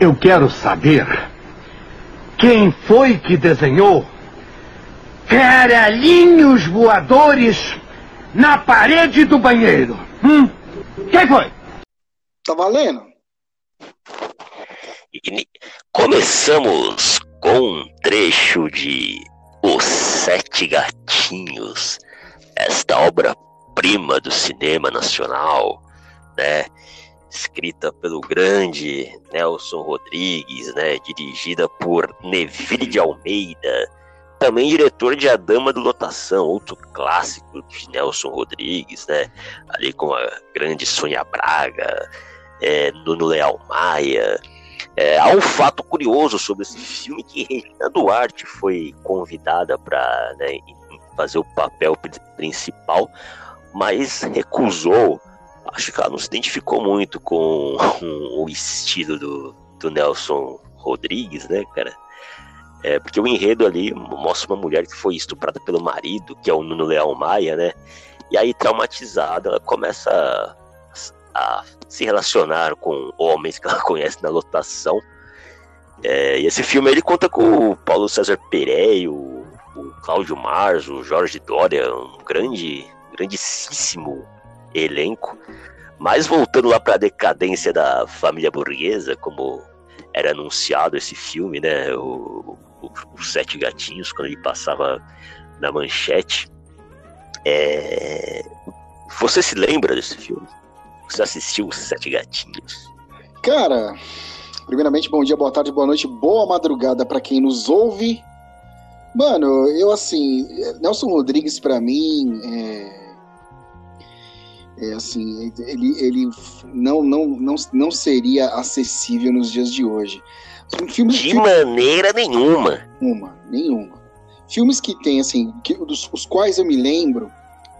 Eu quero saber quem foi que desenhou caralhinhos voadores na parede do banheiro. Hum? Quem foi? Tá valendo? E começamos com um trecho de Os Sete Gatinhos, esta obra-prima do cinema nacional, né? Escrita pelo grande Nelson Rodrigues, né, dirigida por Neville de Almeida, também diretor de A Dama do Lotação, outro clássico de Nelson Rodrigues, né, ali com a grande Sônia Braga, é, Nuno Leal Maia. É, há um fato curioso sobre esse filme que Regina Duarte foi convidada para né, fazer o papel principal, mas recusou acho que ela não se identificou muito com, o estilo do, do Nelson Rodrigues, né, cara? É, porque o enredo ali mostra uma mulher que foi estuprada pelo marido, que é o Nuno Leal Maia, né? E aí, traumatizada, ela começa a, a se relacionar com homens que ela conhece na lotação. É, e esse filme ele conta com o Paulo César Pereira, o, o Cláudio Mars, o Jorge Dória, um grande, grandíssimo elenco. Mas voltando lá para a decadência da família burguesa, como era anunciado esse filme, né? O, o, o Sete Gatinhos, quando ele passava na manchete. É... Você se lembra desse filme? Você assistiu Os Sete Gatinhos? Cara, primeiramente, bom dia, boa tarde, boa noite, boa madrugada para quem nos ouve. Mano, eu assim, Nelson Rodrigues para mim é é, assim, ele, ele não, não, não, não seria acessível nos dias de hoje. Filmes, de filmes, maneira nenhuma. Nenhuma, nenhuma. Filmes que tem, assim, que, dos, os quais eu me lembro,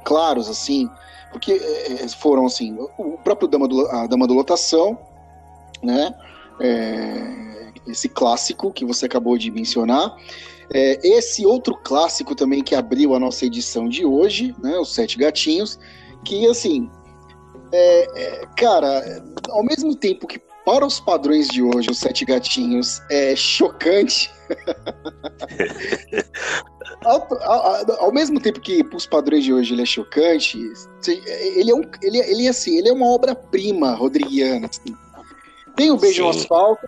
claros, assim, porque é, é foram, assim, o próprio Dama do, a Dama do Lotação, né? É, esse clássico que você acabou de mencionar. É, esse outro clássico também que abriu a nossa edição de hoje, né? Os Sete Gatinhos que assim, é, é, cara, ao mesmo tempo que para os padrões de hoje, os Sete Gatinhos é chocante. ao, ao, ao, mesmo tempo que para os padrões de hoje ele é chocante, ele é um, ele, ele é assim, ele é uma obra-prima rodriguiana. Assim. Tem o Beijo Sim. no Asfalto,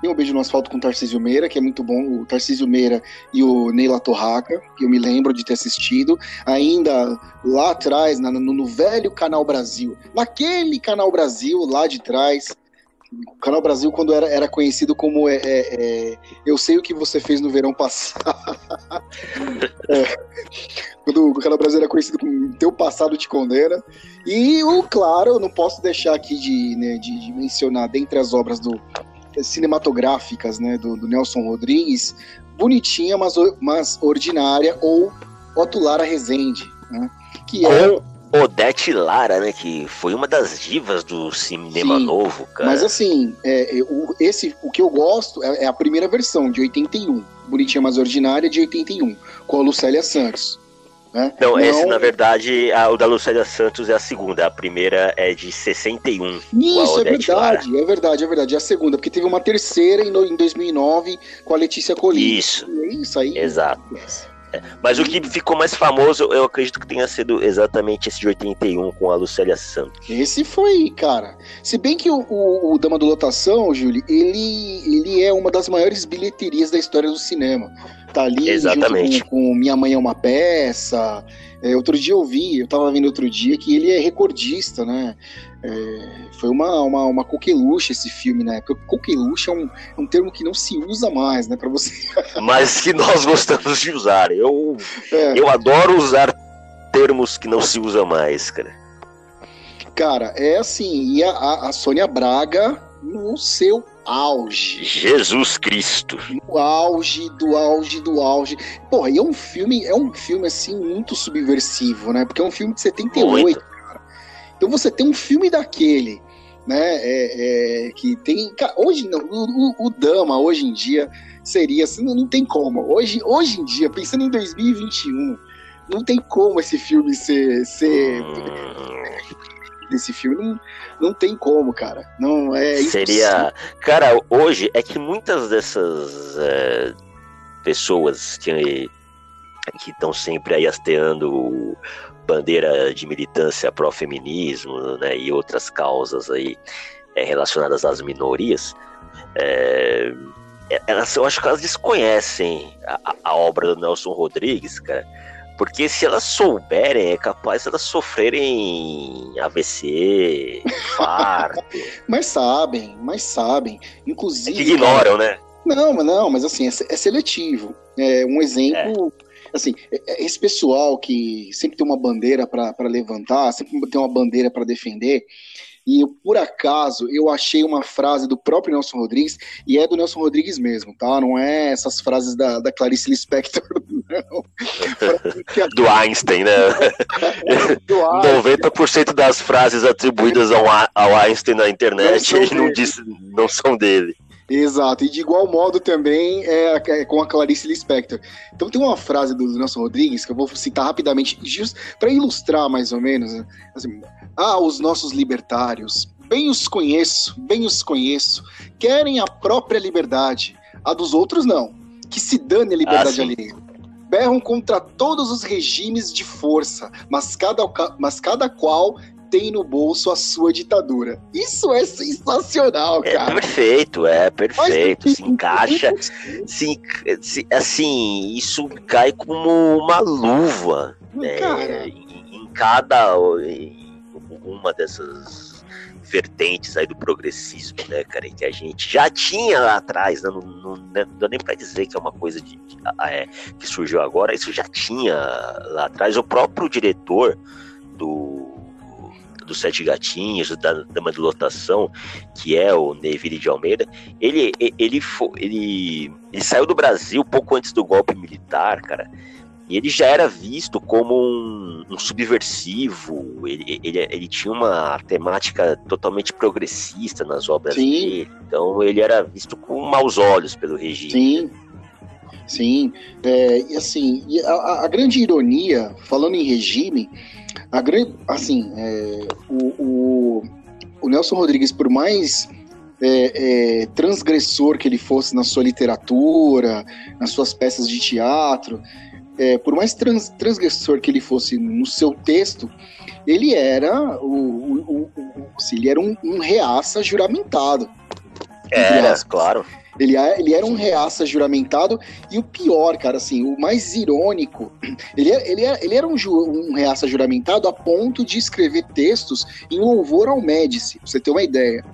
tem um beijo no asfalto com o Tarcísio Meira, que é muito bom. O Tarcísio Meira e o Neila Torraca, que eu me lembro de ter assistido. Ainda lá atrás, no, no velho Canal Brasil. Naquele Canal Brasil, lá de trás, o Canal Brasil, quando era, era conhecido como é, é, é, Eu Sei O Que Você Fez no Verão Passado. é, quando o Canal Brasil era conhecido como Teu Passado Te Condena. E, o, claro, eu não posso deixar aqui de, né, de, de mencionar, dentre as obras do cinematográficas né, do, do Nelson Rodrigues, bonitinha, mas, mas ordinária, ou Otto Lara Rezende, né, que é... Odete Lara, né, que foi uma das divas do cinema Sim, novo, cara. Mas assim, é, é, o, esse, o que eu gosto é, é, a primeira versão, de 81. Bonitinha, mas ordinária, de 81, com a Lucélia Santos. Né? Não, Não, esse na verdade, a, o da Lucélia Santos é a segunda. A primeira é de 61. Isso, é verdade, Lara. é verdade, é verdade. É a segunda, porque teve uma terceira em, em 2009 com a Letícia Colina. Isso. É isso aí. Exato. É. Mas o que ficou mais famoso, eu acredito que tenha sido exatamente esse de 81 com a Lucélia Santos. Esse foi, cara. Se bem que o, o, o Dama do Lotação, Júlio, ele, ele é uma das maiores bilheterias da história do cinema. Tá ali Exatamente. Com, com, Minha Mãe é uma Peça. É, outro dia eu vi, eu tava vendo outro dia, que ele é recordista, né? É, foi uma, uma, uma coqueluche esse filme na né? época. Coqueluche é um, é um termo que não se usa mais, né? Pra você. Mas que nós gostamos de usar. Eu, é. eu adoro usar termos que não se usa mais, cara. Cara, é assim, e a, a Sônia Braga no seu auge. Jesus Cristo. No auge, do auge, do auge. Porra, e é um filme, é um filme assim muito subversivo, né? Porque é um filme de 78, muito. cara. Então você tem um filme daquele, né? É, é, que tem. Cara, hoje não, o, o, Dama hoje em dia seria assim, não, não tem como. Hoje, hoje em dia, pensando em 2021, não tem como esse filme ser. ser... Desse filme. Não, não tem como, cara. Não é Seria. Cara, hoje é que muitas dessas é, pessoas que que estão sempre aí hasteando bandeira de militância pró-feminismo né, e outras causas aí é, relacionadas às minorias, é, elas, eu acho que elas desconhecem a, a, obra do Nelson Rodrigues, cara. Porque se elas souberem, é capaz de elas sofrerem AVC, infarto. mas sabem, mas sabem. Inclusive. É ignoram, né? Não, mas não, mas assim, é, é seletivo. É um exemplo. É assim, é, é, esse pessoal que sempre tem uma bandeira para levantar, sempre tem uma bandeira para defender, e eu, por acaso eu achei uma frase do próprio Nelson Rodrigues, e é do Nelson Rodrigues mesmo, tá? Não é essas frases da, da Clarice Lispector, não. do Einstein, né? do Einstein. 90% das frases atribuídas ao, ao Einstein na internet não, não, diz, não são dele. Exato, e de igual modo também é, é com a Clarice Lispector. Então tem uma frase do Nelson Rodrigues que eu vou citar rapidamente, para ilustrar mais ou menos. Assim, ah, os nossos libertários, bem os conheço, bem os conheço, querem a própria liberdade, a dos outros não. Que se dane a liberdade ah, alheia. Berram contra todos os regimes de força, mas cada, mas cada qual tem no bolso a sua ditadura. Isso é sensacional, é cara. É perfeito, é perfeito. Mas, se encaixa. se, se, assim, isso cai como uma luva. Né, em, em cada. Em uma dessas vertentes aí do progressismo, né, cara, que a gente já tinha lá atrás, né, não, não, não dá nem para dizer que é uma coisa de, de é, que surgiu agora, isso já tinha lá atrás. O próprio diretor do dos Sete Gatinhos, da Dama de Lotação, que é o Neville de Almeida, ele, ele, ele, ele saiu do Brasil pouco antes do golpe militar, cara. E ele já era visto como um, um subversivo, ele, ele, ele, tinha uma temática totalmente progressista nas obras Sim. dele, então ele era visto com maus olhos pelo regime. Sim, Sim, é, e assim, a, a, grande ironia, falando em regime, a grande, assim, é, o, o, o, Nelson Rodrigues, por mais é, é, transgressor que ele fosse na sua literatura, nas suas peças de teatro, é, por mais trans, transgressor que ele fosse no seu texto, ele era o, o, o assim, ele era um, um reaça juramentado. É, claro. Ele, ele era um reaça juramentado, e o pior, cara, assim, o mais irônico, ele, ele, era, ele era um, ju, um reaça juramentado a ponto de escrever textos em louvor ao Médici, pra você ter uma ideia.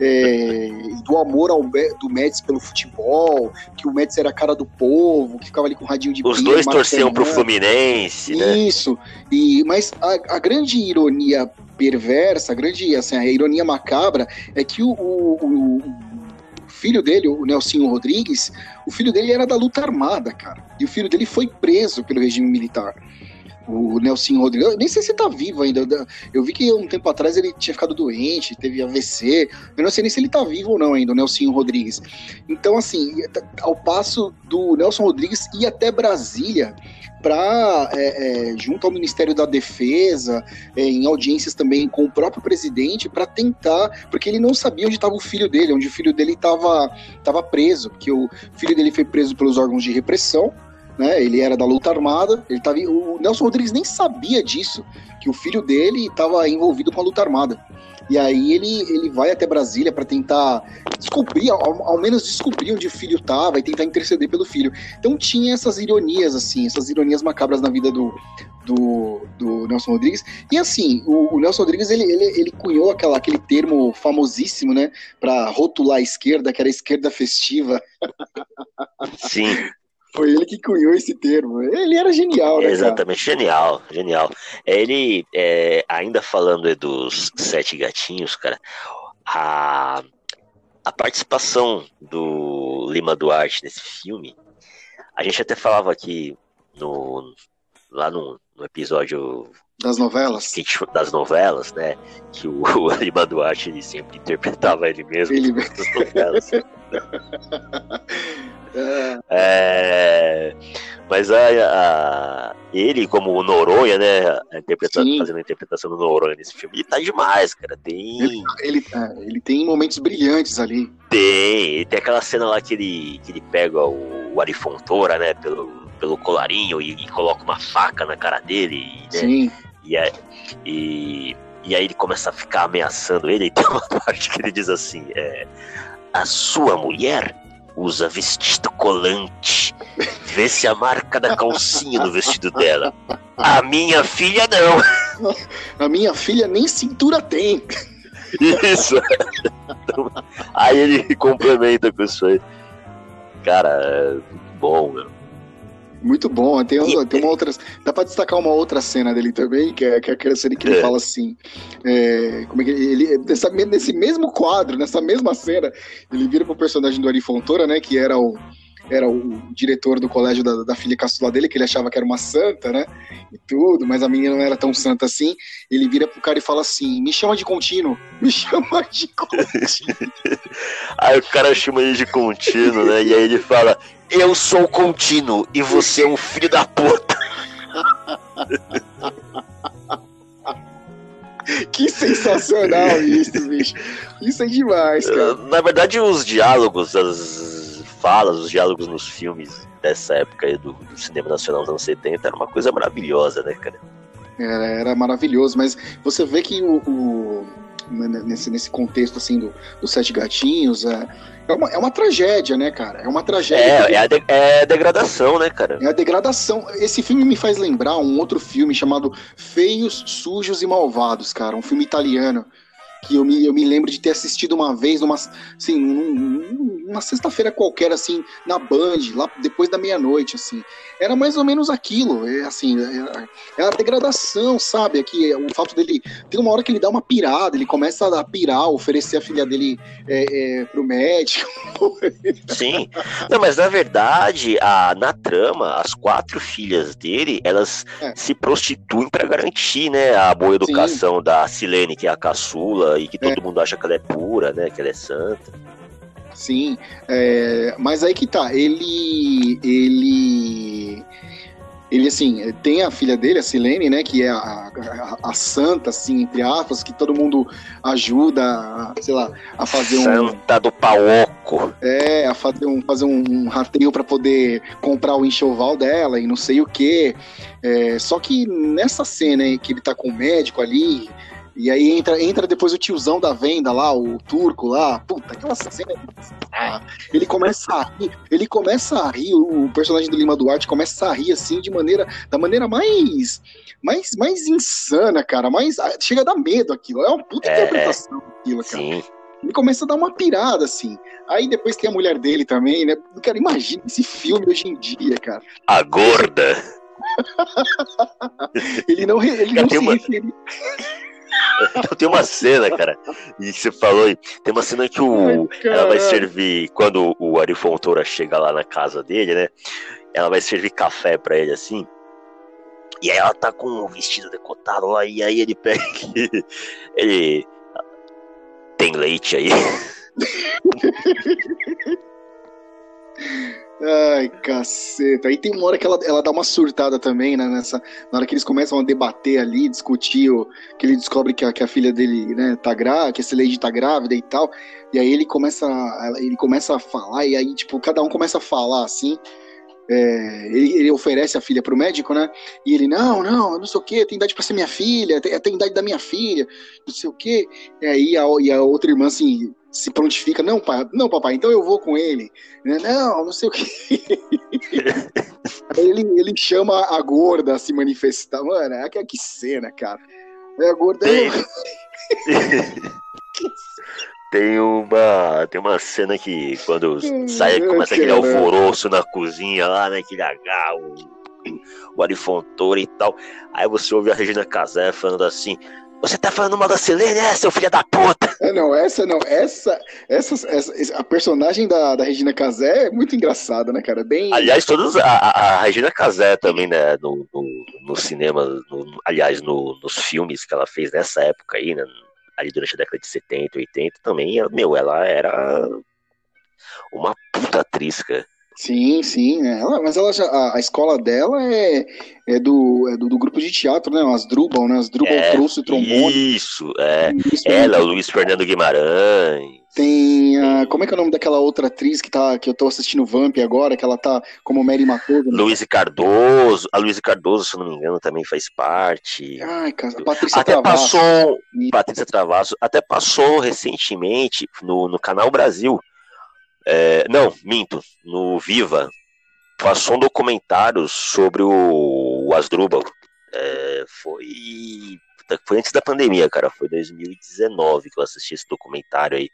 É, do amor ao, do Médici pelo futebol, que o Médici era a cara do povo, que ficava ali com o radinho de Os dois torciam pro Fluminense, né? Isso, e, mas a, a grande ironia perversa, a grande, assim, a ironia macabra é que o, o, o filho dele, o Nelsinho Rodrigues, o filho dele era da luta armada, cara. E o filho dele foi preso pelo regime militar. O Nelson Rodrigues, eu nem sei se tá vivo ainda. Eu vi que um tempo atrás ele tinha ficado doente, teve AVC. Eu não sei nem se ele tá vivo ou não ainda, o Nelson Rodrigues. Então, assim, ao passo do Nelson Rodrigues ir até Brasília para é, é, junto ao Ministério da Defesa, é, em audiências também com o próprio presidente, para tentar, porque ele não sabia onde estava o filho dele, onde o filho dele estava preso, porque o filho dele foi preso pelos órgãos de repressão, né? Ele era da luta armada, ele tava, o Nelson Rodrigues nem sabia disso, que o filho dele estava envolvido com a luta armada. E aí ele, ele vai até Brasília para tentar descobrir, ao, ao, menos descobrir onde o filho estava e tentar interceder pelo filho. Então tinha essas ironias, assim, essas ironias macabras na vida do, do, do Nelson Rodrigues. E assim, o, o Nelson Rodrigues, ele, ele, ele cunhou aquela, aquele termo famosíssimo, né, para rotular a esquerda, que era a esquerda festiva. Sim. Foi ele que cunhou esse termo. Ele era genial, né? Exatamente, cara? genial, genial. Ele, é, ainda falando dos Sete Gatinhos, cara, a, a participação do Lima Duarte nesse filme, a gente até falava aqui no, lá no, no episódio das novelas? Que, que, das novelas, né? Que o, o Lima Duarte ele sempre interpretava ele mesmo ele... nas novelas. É. Mas a, a, ele, como o Noronha, né? fazendo a interpretação do Noronha nesse filme, ele tá demais, cara. Tem. Ele, ele, é, ele tem momentos brilhantes ali. Tem, tem aquela cena lá que ele, que ele pega o, o Arifontora, né, pelo, pelo colarinho e, e, coloca uma faca na cara dele. Né? Sim. E, é, e, e aí ele começa a ficar ameaçando ele. E tem uma parte que ele diz assim: é, A sua mulher usa vestido colante. Vê se a marca da calcinha no vestido dela. A minha filha não. A minha filha nem cintura tem. Isso. aí ele complementa com isso aí. Cara, é bom, meu. Muito bom. Tem, tem uma outra. Dá pra destacar uma outra cena dele também, que é, que é aquela cena que ele é. fala assim. É, como é que ele. Nessa, nesse mesmo quadro, nessa mesma cena, ele vira pro personagem do Ari Fontoura, né? Que era o era o diretor do colégio da, da, filha caçula dele, que ele achava que era uma santa, né? E tudo, mas a menina não era tão santa assim. Ele vira pro cara e fala assim: me chama de contínuo, me chama de contínuo. aí o cara chama ele de contínuo, né? E aí ele fala: eu sou contínuo e você é um filho da puta. Que sensacional isso, bicho. Isso é demais, cara. Na verdade, os diálogos, as falas, os diálogos nos filmes dessa época aí do, do cinema nacional dos anos 70 era uma coisa maravilhosa, né, cara? Era, era maravilhoso, mas você vê que o, o nesse, nesse contexto assim do, do Sete Gatinhos, é, é, uma, é uma tragédia, né, cara? É uma tragédia. É, é, a de, é a degradação, né, cara? É a degradação. Esse filme me faz lembrar um outro filme chamado Feios, Sujos e Malvados, cara. Um filme italiano que eu me, eu me lembro de ter assistido uma vez, numa, assim, numa sexta-feira qualquer, assim, na Band, lá depois da meia-noite, assim. Era mais ou menos aquilo, é, assim, é, é a degradação, sabe? Aqui, é, o fato dele. Tem uma hora que ele dá uma pirada, ele começa a pirar, oferecer a filha dele é, é, pro médico. Sim. Não, mas na verdade, a, na trama, as quatro filhas dele, elas é. se prostituem para garantir, né, a boa educação Sim. da Silene, que é a caçula e que todo é. mundo acha que ela é pura, né? Que ela é santa. Sim, é, mas aí que tá, ele, ele, ele assim, tem a filha dele, a Silene, né, que é a, a, a, santa, assim, entre aspas, que todo mundo ajuda, sei lá, a fazer santa um... Santa do paoco. É, a fazer um, fazer um, um rateio para poder comprar o enxoval dela e não sei o que. É, só que nessa cena que ele tá com o médico ali, e aí entra, entra depois o tiozão da venda lá, o turco lá. Puta, aquela cena. Ah, ele começa a rir, ele começa a rir, o personagem do Lima Duarte começa a rir assim de maneira. Da maneira mais. Mais, mais insana, cara. Mais, ah, chega a dar medo aquilo. É uma puta é, interpretação aquilo, cara. Sim. Ele começa a dar uma pirada, assim. Aí depois tem a mulher dele também, né? Cara, imagina esse filme hoje em dia, cara. A gorda. ele não, ele não se uma... refere... Então tem uma cena, cara, e você falou aí, tem uma cena que o, Ai, ela vai servir, quando o Ari Fontoura chega lá na casa dele, né? Ela vai servir café pra ele assim. E aí ela tá com o vestido decotado lá, e aí ele pega ele. Tem leite aí. Ai, caceta. Aí tem uma hora que ela, ela dá uma surtada também, né? Nessa, na hora que eles começam a debater ali, discutir, o, que ele descobre que a, que a filha dele, né, tá grávida, que essa Lady tá grávida e tal. E aí ele começa, ele começa a falar, e aí, tipo, cada um começa a falar assim. É, ele, ele, oferece a filha pro médico, né? E ele, não, não, não sei o que, tem idade pra ser minha filha, tem, tem idade da minha filha, não sei o que. E aí a, e a outra irmã, assim, se prontifica, não, pai, não, papai, então eu vou com ele. Não, não sei o que. ele, ele chama a gorda a se manifestar. Mano, é que, que cena, cara. É a gorda. Tem, tem uma. Tem uma cena que quando sai, começa aquele alvoroço na cozinha lá, né? Aquele H, o, Arifontoura e tal. Aí você ouve a Regina Casé falando assim. Você tá falando mal da Selene, é, seu filho da puta? É, não, essa não, essa, essa, essa, a personagem da, da Regina Casé é muito engraçada, né, cara? Bem... Aliás, todos, a, a Regina Casé também, né, no, no, no cinema, no, aliás, no, nos filmes que ela fez nessa época aí, né, ali durante a década de 70, 80, também, meu, ela era uma puta atriz, cara. Sim, sim. né? Ela- mas ela já, a, a escola dela é, é, do, é do, do grupo de teatro, né? As Drubal, né? As Drubal É, trouxe o trombone. Isso, é. Isso, Ela, o Luiz Fernando Guimarães. Tem a, como é que é o nome daquela outra atriz que, tá, que eu tô assistindo Vamp agora, que ela tá como Mary Matoso? né? Luiz Cardoso. A Luiz Cardoso, se eu não me engano, também faz parte. Ai, cara, a Patrícia Até Travasso. passou, Patrícia Travasso, até passou recentemente no, no Canal Brasil. É, não, minto, no Viva. Passou um documentário sobre o, o Asdrubal. É, foi, foi antes da pandemia, cara. Foi 2019 que eu assisti esse documentário aí.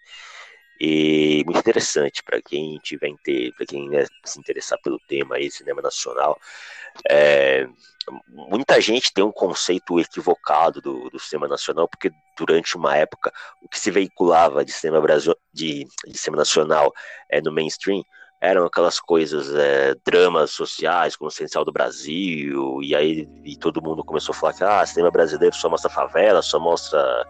E muito interessante para quem tiver inter... para quem né, se interessar pelo tema aí, cinema nacional. É, muita gente tem um conceito equivocado do, do cinema nacional, porque durante uma época o que se veiculava de cinema, Brasil, de, de cinema nacional é, no mainstream eram aquelas coisas, é, dramas sociais, como o Essencial do Brasil, e aí e todo mundo começou a falar que ah, cinema brasileiro só mostra favela, só mostra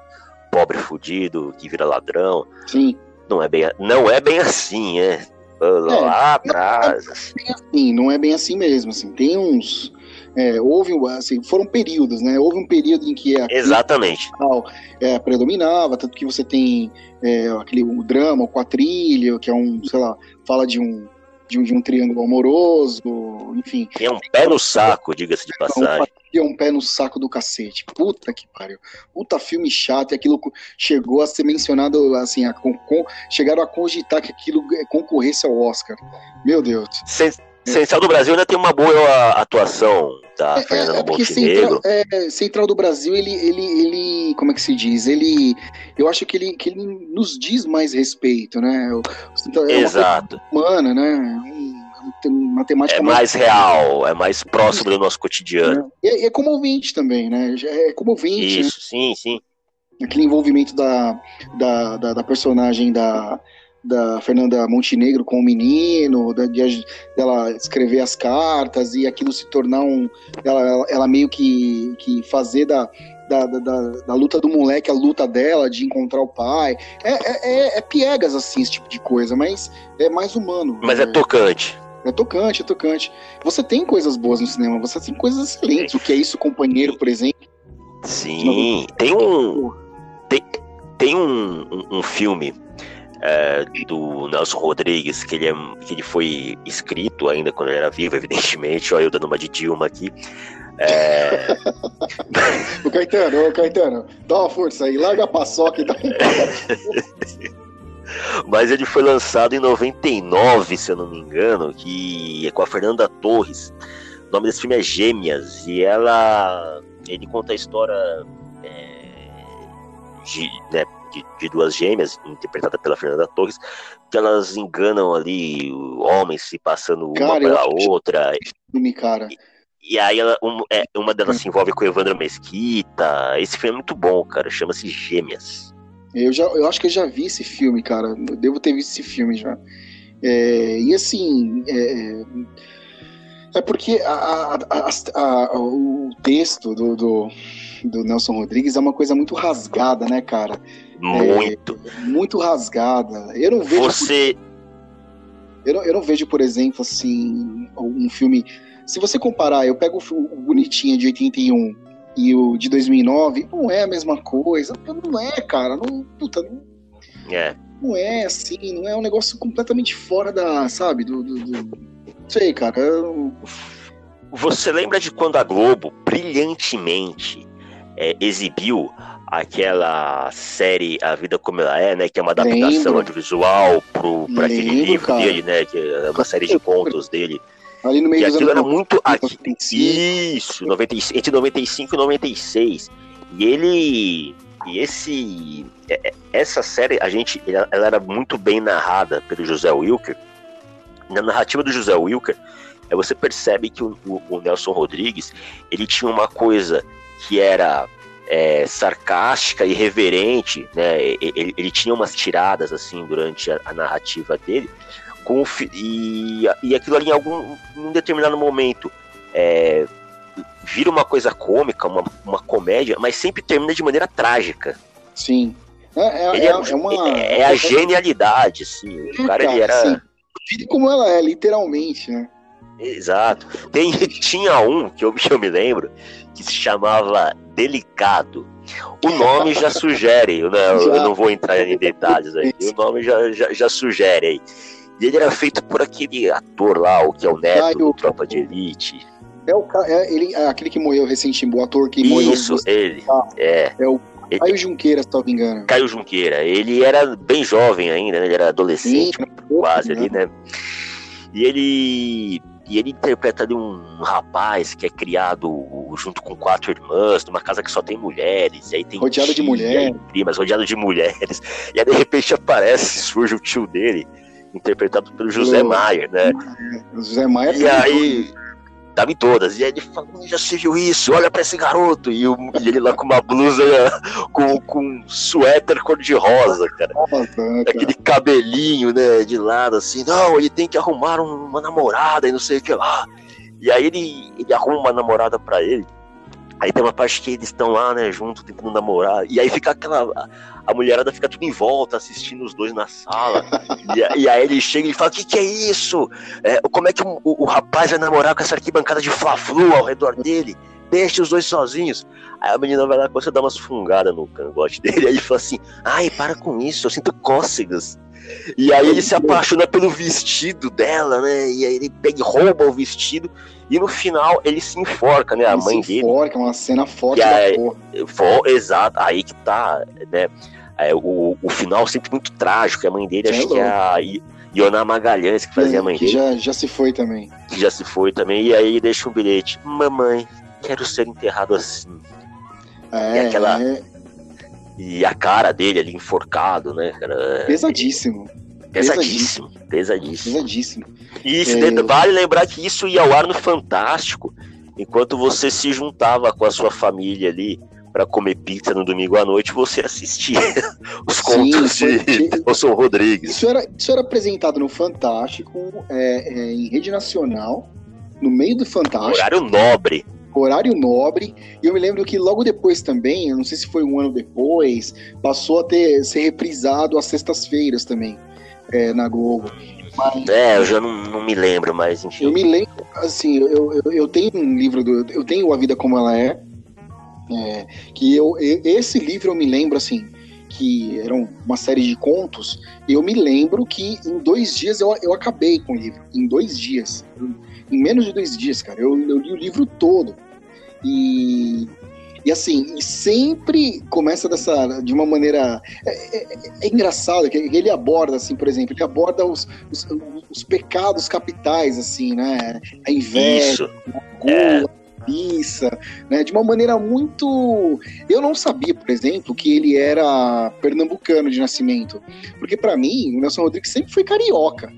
pobre fudido que vira ladrão. Sim. Não é bem, não é bem assim, é. Lá atrás. Sim, não é bem assim mesmo, assim, tem uns... é, houve, assim, foram períodos, né? Houve um período em que a Exatamente. é, predominava, tanto que você tem é, aquele o drama, o quatrilho, que é um, sei lá, fala de um, de um, de um triângulo amoroso, enfim. É um pé no saco, diga-se de o passagem. é um pé no saco do cacete. Puta que pariu. Puta filme chato, e aquilo chegou a ser mencionado, assim, a, com, chegaram a cogitar que aquilo é, concorresse ao Oscar. Meu Deus. Essencial do Brasil ainda tem uma boa atuação da É, Fernanda é, é Montenegro. Central, é, Central do Brasil, ele, ele, ele, como é que se diz? Ele, eu acho que ele, que ele nos diz mais respeito, né? Central é Exato. humana, né? Um- uma temática É mais real, é mais próximo do nosso cotidiano. E é, é comovente também, né? É comovente, né? Isso, sim, sim. aquele envolvimento da, da, da, da personagem da, da Fernanda Montenegro com o menino, da, de, dela escrever as cartas e aquilo se tornar um. Ela, ela, meio que, que fazer da, da, da, da- luta do moleque a luta dela, de encontrar o pai. É, é, é- é piegas, assim, esse tipo de coisa, mas é mais humano. Mas é tocante. É tocante, é tocante. Você tem coisas boas no cinema, você tem coisas excelentes. O que é isso, companheiro, por exemplo? Sim. Tem um. Tem, tem um, um, um filme é, do Nelson Rodrigues que ele, é, que ele foi escrito ainda quando ele era vivo, evidentemente. Olha eu dando uma de Dilma aqui. É, O Caetano, ô Caetano, dá uma força aí, larga a paçoca e dá mas ele foi lançado em 99, se eu não me engano, que é com a Fernanda Torres. O nome desse filme é Gêmeas e ela ele conta a história é, de, né, de, de duas gêmeas interpretada pela Fernanda Torres que elas enganam ali homens se passando uma Cara, pela outra filme, cara. e aí ela, um- é, uma delas se envolve com o Evandro Mesquita. Esse filme é muito bom, cara. Chama-se Gêmeas. Eu, já, eu acho que eu já vi esse filme, cara. Eu devo ter visto esse filme já. É, e assim. É, é porque a- a- a- a- o texto do, do, do Nelson Rodrigues é uma coisa muito rasgada, né, cara? Muito. Muito rasgada. Eu não vejo. Você. Eu não, eu não vejo, por exemplo, assim, um filme. Se você comparar, eu pego o, Bonitinha de 81 e o de 2009, não é a mesma coisa. Não é, cara. Não, puta, não, É. não é assim. Não é um negócio completamente fora da, sabe? Do. do, do- não sei, cara. eu- Você lembra de quando a Globo brilhantemente é, exibiu aquela série A Vida Como Ela É, né? Que é uma adaptação Lembro. audiovisual pro, pra aquele Lembro, livro cara. dele, né? Que é uma série de contos dele. ali no meio E dos aquilo anos era muito. aqui- 95, Isso, 95, entre 95 e 96. E ele. E esse. é- é- Essa série, a gente. Ela, ela era muito bem narrada pelo José Wilker. Na narrativa do José Wilker, é, você percebe que o, o- o Nelson Rodrigues ele tinha uma coisa que era é, sarcástica e reverente, né? Ele, ele tinha umas tiradas assim durante a, a narrativa dele, com e, e aquilo ali em algum em um determinado momento é, vira uma coisa cômica, uma, uma comédia, mas sempre termina de maneira trágica. Sim. É, é, é, é uma. é, é a genialidade, assim. O cara, ele era. sim. como ela é, literalmente, né? Exato. Tem, tinha um que eu, que eu me lembro que se chamava Delicado. O nome já sugere, né? eu não vou entrar em detalhes aí. O nome já, já, já sugere aí. E ele era feito por aquele ator lá, o que é o neto Caio, do Tropa de Elite. É, o, é, ele, é aquele que morreu recentemente, o ator que morreu. Isso, ele. Ah, é. É o Caio Junqueira, se não me engano. Caio Junqueira. Ele era bem jovem ainda, né? Ele era adolescente, Sim, quase ali, né? E ele e ele interpreta ali um rapaz que é criado junto com quatro irmãs, numa casa que só tem mulheres, e aí tem rodeado de mulheres, primas, rodeado de mulheres, e aí de repente aparece, surge o tio dele, interpretado pelo José Maier, né? José Maier. E aí tava em todas. E aí ele fala, já se viu isso, olha pra esse garoto. E, o, e ele lá com uma blusa com, com um suéter cor-de-rosa, cara. Nossa, Aquele cabelinho, né, de lado, assim, não, ele tem que arrumar uma namorada e não sei o que lá. E aí ele, ele arruma uma namorada pra ele. Aí tem uma parte que eles estão lá, né, junto, tentando namorar. E aí fica aquela. A mulherada fica tudo em volta, assistindo os dois na sala. e, e, aí ele chega e fala: O que, que é isso? É, como é que o, o, o, rapaz vai namorar com essa arquibancada de fla-flu ao redor dele? Deixe os dois sozinhos. Aí a menina vai lá começa a dar umas fungadas no cangote dele. Aí ele fala assim: Ai, para com isso, eu sinto cócegas. E aí ele se apaixona pelo vestido dela, né? E aí ele pega e rouba o vestido. E no final ele se enforca, né? A ele mãe se dele. Enforca, uma cena forte da porra. exato, aí que tá, né? É, o, o final sempre muito trágico. A mãe dele, é acho louco. que é a Iona Magalhães que fazia é, a mãe dele. Já, já se foi também. Que já se foi também. E aí deixa um bilhete: Mamãe, quero ser enterrado assim. É, e aquela. É... E a cara dele ali enforcado, né, cara? Pesadíssimo. Pesadíssimo, pesadíssimo. Pesadíssimo. E isso, é... vale lembrar que isso ia ao ar no Fantástico, enquanto você se juntava com a sua família ali para comer pizza no domingo à noite, você assistia os contos Sim, de Wilson Rodrigues. Isso era, isso era apresentado no Fantástico, é, é, em rede nacional, no meio do Fantástico. Horário nobre. Horário nobre. E eu me lembro que logo depois também, eu não sei se foi um ano depois, passou a ter ser reprisado às sextas-feiras também é, na Globo. Mas, é, eu já não, não, me lembro, mas enfim. Eu me lembro, assim, eu, eu, eu tenho um livro do. Eu tenho A Vida Como Ela É. é que eu, esse livro eu me lembro, assim, que eram uma série de contos. Eu me lembro que em dois dias eu, eu acabei com o livro. Em dois dias. Em menos de dois dias, cara. Eu, eu li o livro todo. E e assim, e sempre começa dessa, de uma maneira. É, é, é engraçado que ele aborda, assim, por exemplo, ele aborda os, os, os pecados capitais, assim, né? A inveja, a gula, é. a preguiça, né? De uma maneira muito. Eu não sabia, por exemplo, que ele era pernambucano de nascimento. Porque para mim, o Nelson Rodrigues sempre foi carioca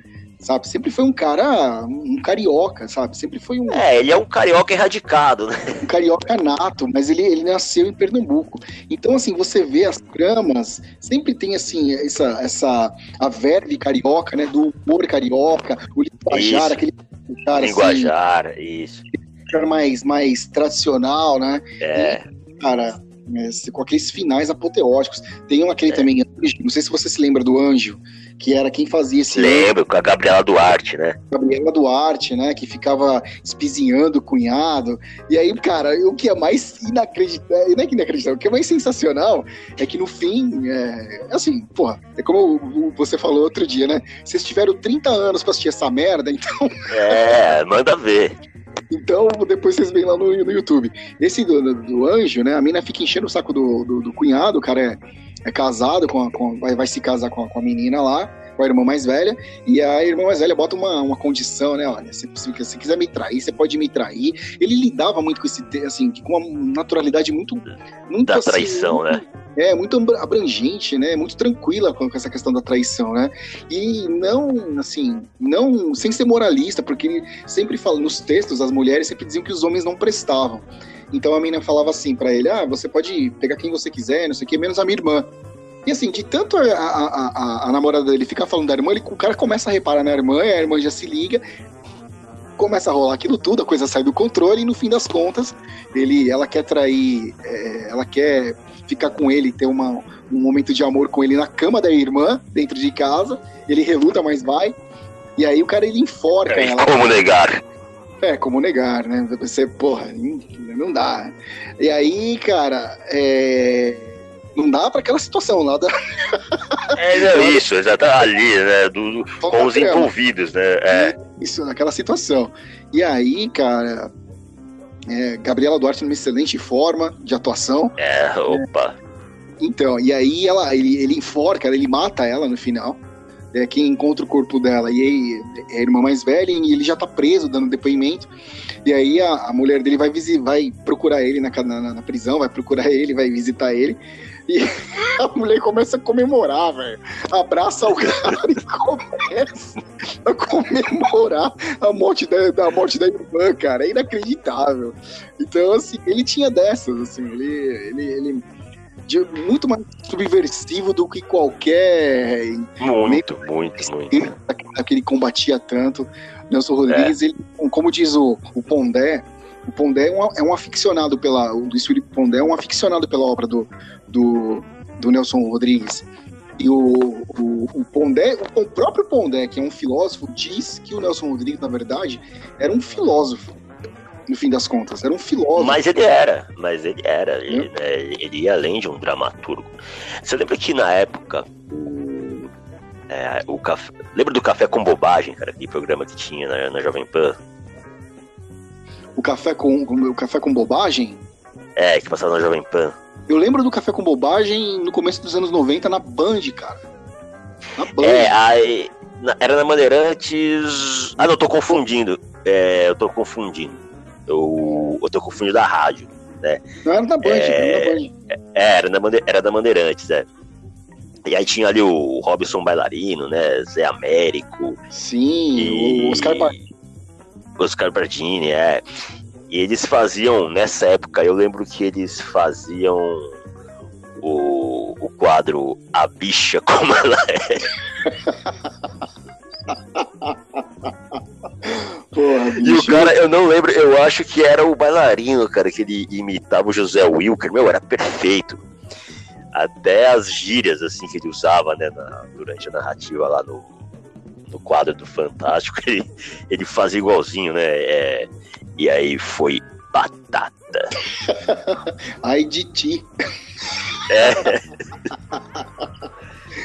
sabe? Sempre foi um cara, um carioca, sabe? Sempre foi um. É, ele é um carioca erradicado, né? Um carioca nato, mas ele, ele nasceu em Pernambuco. Então, assim, você vê as tramas, sempre tem, assim, essa, essa a verve carioca, né? Do humor carioca, o linguajar, aquele linguajar, linguajar assim, isso. mais, mais tradicional, né? É. E, cara, com aqueles finais apoteóticos. Tem um aquele é. também, não sei se você se lembra do Anjo, que era quem fazia esse. Lembro, com a Gabriela Duarte, né? Gabriela Duarte, né? Que ficava espizinhando o cunhado. E aí, cara, o que é mais inacreditável, não é que inacreditável, o que é mais sensacional é que no fim, é, assim, porra, é como você falou outro dia, né? Vocês tiveram 30 anos pra assistir essa merda, então. É, manda ver. Então, depois vocês veem lá no, no YouTube. Esse do, do, anjo, né? A mina fica enchendo o saco do, do, do cunhado, cara é é casado com, a, com vai, vai se casar com a, com a menina lá, com a irmã mais velha, e a irmã mais velha bota uma, uma condição, né? Olha, se você quiser me trair, você pode me trair. Ele lidava muito com esse, assim, com uma naturalidade muito. muito da assim, traição, muito, né? É, muito abrangente, né? Muito tranquila com, essa questão da traição, né? E não, assim, não, sem ser moralista, porque ele sempre fala, nos textos, as mulheres sempre diziam que os homens não prestavam. Então a menina falava assim para ele: ah, você pode pegar quem você quiser, não sei o que, menos a minha irmã. E assim, de tanto a, a, a, a namorada dele ficar falando da irmã, ele, o cara começa a reparar na irmã, e a irmã já se liga, começa a rolar aquilo tudo, a coisa sai do controle, e no fim das contas, ele, ela quer trair, é, ela quer ficar com ele, ter uma, um momento de amor com ele na cama da irmã, dentro de casa, ele reluta, mas vai. E aí o cara ele enforca É, ela. como negar? É, como negar, né? Você, porra, não dá. E aí, cara, é... não dá pra aquela situação lá da. É, não, isso, já tá ali, né? do- do- com os envolvidos, né? É, Isso, naquela situação. E aí, cara, é, Gabriela Duarte numa excelente forma de atuação. é, opa. Então, e aí ela, ele, ele enforca, ele mata ela no final. É quem encontra o corpo dela. E aí é a irmã mais velha e ele já tá preso, dando depoimento. E aí a, a mulher dele vai, vai procurar ele na, na, na prisão, vai procurar ele, vai visitar ele. E a mulher começa a comemorar, velho. Abraça o cara e começa a comemorar a morte da, da morte da irmã, cara. É inacreditável. Então, assim, ele tinha dessas, assim, ele, ele, ele de- muito mais subversivo do que qualquer Muito, muito, muito. que ele combatia tanto. Nelson Rodrigues, ele, como diz o, o Pondé, o Pondé é um, é um aficionado pela. O Luiz Felipe Pondé é um aficionado pela obra do, do, do Nelson Rodrigues. E o, o, o Pondé, o próprio Pondé, que é um filósofo, diz que o Nelson Rodrigues, na verdade, era um filósofo. No fim das contas, era um filósofo. Mas ele era, mas ele era, ele, né, ele ia além de um dramaturgo. Você lembra que na época o, é, o café, lembra do Café com Bobagem, cara, aquele programa que tinha na, na Jovem Pan? O café com, o café com bobagem. É, que passava na Jovem Pan. Eu lembro do Café com Bobagem no começo dos anos 90 na Band, cara. Na Band. É, aí, na- era na Bandeirantes. Ah, não, eu tô confundindo. É, eu tô confundindo. Eu, eu tô confundindo a rádio. Não era na Band, É. era na Band. É, era, Bande- era da Bandeirantes, é. E aí tinha ali o Robson Bailarino, né? Zé Américo. Sim, E... o Oscar Pardini. Oscar Pardini, é. E eles faziam, nessa época, eu lembro que eles faziam o, o quadro A Bicha Como Ela É. Porra, E o bicho. cara, eu não lembro, eu acho que era o bailarino, cara, que ele imitava o José Wilker. Meu, era perfeito. Até as gírias, assim, que ele usava, né, na- durante a narrativa lá no, no quadro do Fantástico, ele, ele fazia igualzinho, né? é, e aí foi batata. Ai de ti. É.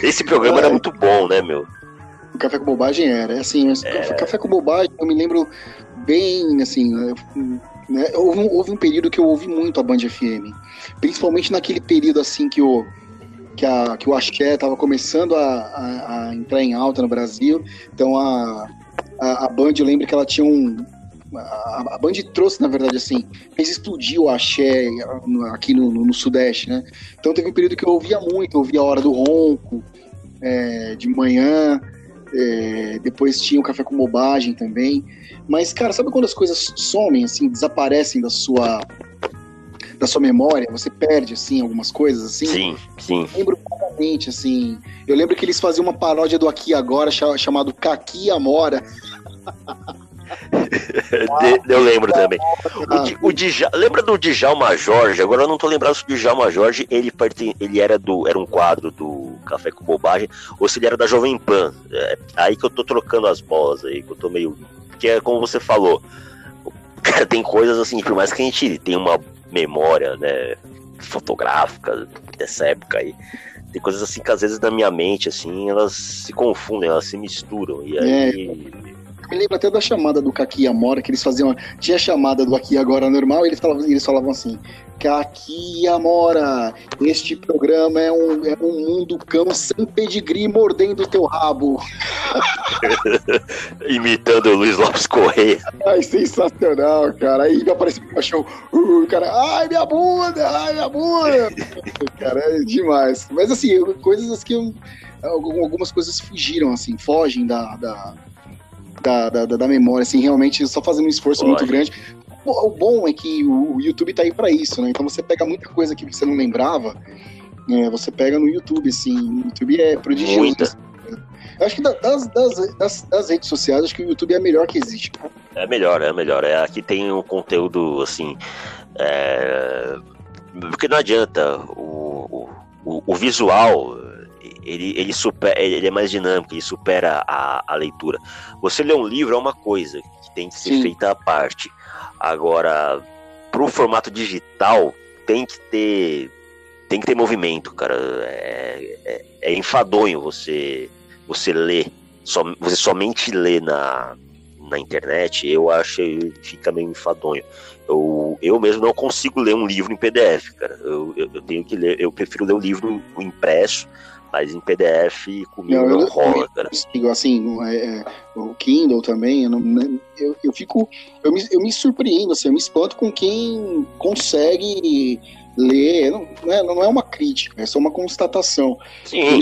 Esse programa era muito bom, né, meu? O Café com Bobagem era. É assim, mas Café, com Bobagem, eu me lembro bem, assim, né, houve, um, houve um período que eu ouvi muito a Band FM. Principalmente naquele período, assim, que o, que a, que o Axé estava começando a, a, a entrar em alta no Brasil. Então a, a, a Band, eu lembro que ela tinha um... A, a Band trouxe, na verdade, assim, fez explodir o axé aqui no, no, no Sudeste, né? Então teve um período que eu ouvia muito, eu ouvia a Hora do Ronco, é, de manhã, é, depois tinha o Café com Bobagem também. Mas, cara, sabe quando as coisas somem, assim, desaparecem da sua da sua memória, você perde, assim, algumas coisas, assim? Sim, sim. Eu lembro claramente, assim, eu lembro que eles faziam uma paródia do Aqui Agora, cha- chamado Caqui Amora. De- eu lembro também. O, o Dja- lembra do Djalma Jorge? Agora eu não tô lembrado se o Djalma Jorge ele, ele era, do, era um quadro do Café com Bobagem ou se ele era da Jovem Pan. É, aí que eu tô trocando as bolas aí, que eu tô meio. Porque é como você falou, cara tem coisas assim, por mais que a gente tenha uma memória, né, fotográfica dessa época aí. Tem coisas assim que às vezes na minha mente, assim, elas se confundem, elas se misturam. E aí. Eu me lembro até da chamada do e Amora, que eles faziam. Tinha a chamada do Aqui Agora normal, e eles falavam, eles falavam assim: e Amora, este programa é um, é um mundo cão sem pedigree mordendo teu rabo. Imitando o Luiz Lopes Correia. Ai, sensacional, cara. Aí aparece o cachorro, uh, o cara, ai, minha bunda, ai, minha bunda. cara, é demais. Mas assim, coisas que eu, algumas coisas fugiram, assim, fogem da, da, da, da, da memória, assim, realmente só fazendo um esforço muito grande. O o bom é que o o YouTube tá aí pra isso, né? Então você pega muita coisa que você não lembrava, né? você pega no YouTube, assim. O YouTube é prodigioso. Muita. Eu acho que da- das, das, das, das redes sociais, acho que o YouTube é a melhor que existe. cara. É melhor, é melhor. É, aqui tem um conteúdo assim. é, Porque não adianta. O, o, o visual ele, ele, supera, ele é mais dinâmico, ele supera a, a leitura. Você lê um livro é uma coisa que tem que ser Sim. feita à parte. Agora, pro formato digital, tem que ter. Tem que ter movimento, cara. É, é, é enfadonho você, você ler. você somente lê na, na internet, eu acho que fica meio enfadonho. Eu, eu mesmo não consigo ler um livro em PDF, cara. Eu, eu, eu tenho que ler, eu prefiro ler o um livro impresso, mas em PDF comigo não, não rola, cara. Assim, é, é, o Kindle também, eu, não, né, eu, eu fico. Eu me, eu me surpreendo, assim, eu me espanto com quem consegue ler, não, não, é, não é uma crítica, é só uma constatação. Sim.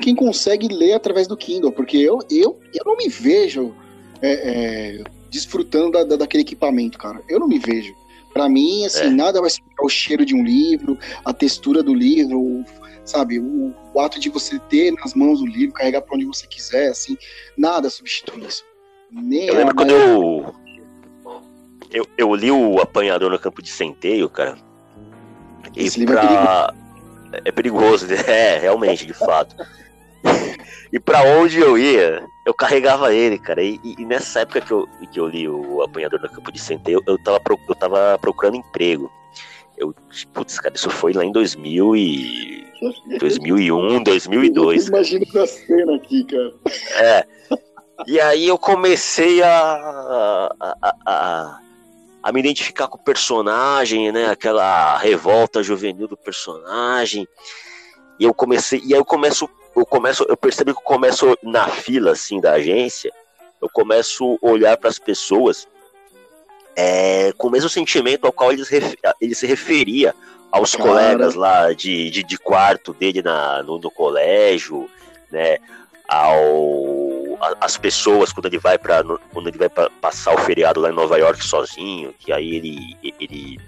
Quem consegue ler através do Kindle, porque eu, eu, eu não me vejo é, é, desfrutando da, da, daquele equipamento, cara. Eu não me vejo. Para mim, assim, é. nada vai superar o cheiro de um livro, a textura do livro, sabe? O, o, ato de você ter nas mãos o livro, carregar para onde você quiser, assim, nada substitui isso. Nem eu lembro quando eu, eu, eu li o Apanhador no Campo de Centeio, cara. Esse e pra... é perigoso. É perigoso, é, realmente, de fato. e para onde eu ia, eu carregava ele, cara. E, e, nessa época que eu, que eu li o Apanhador no Campo de Centeio, eu, tava, eu tava procurando emprego. Eu, putz, cara, isso foi lá em 2000 e... 2001, 2002. Imagina essa cena aqui, cara. É. E aí eu comecei a, a, a, a, me identificar com o personagem, né? Aquela revolta juvenil do personagem. E eu comecei, e aí eu começo eu começo, eu percebo que eu começo na fila assim da agência, eu começo a olhar para as pessoas é, com o mesmo sentimento ao qual eles ele se referia aos Cara. colegas lá de, de, de, quarto dele na, no, no colégio, né? Ao, as pessoas quando ele vai para quando ele vai pra passar o feriado lá em Nova York sozinho, que aí ele ele,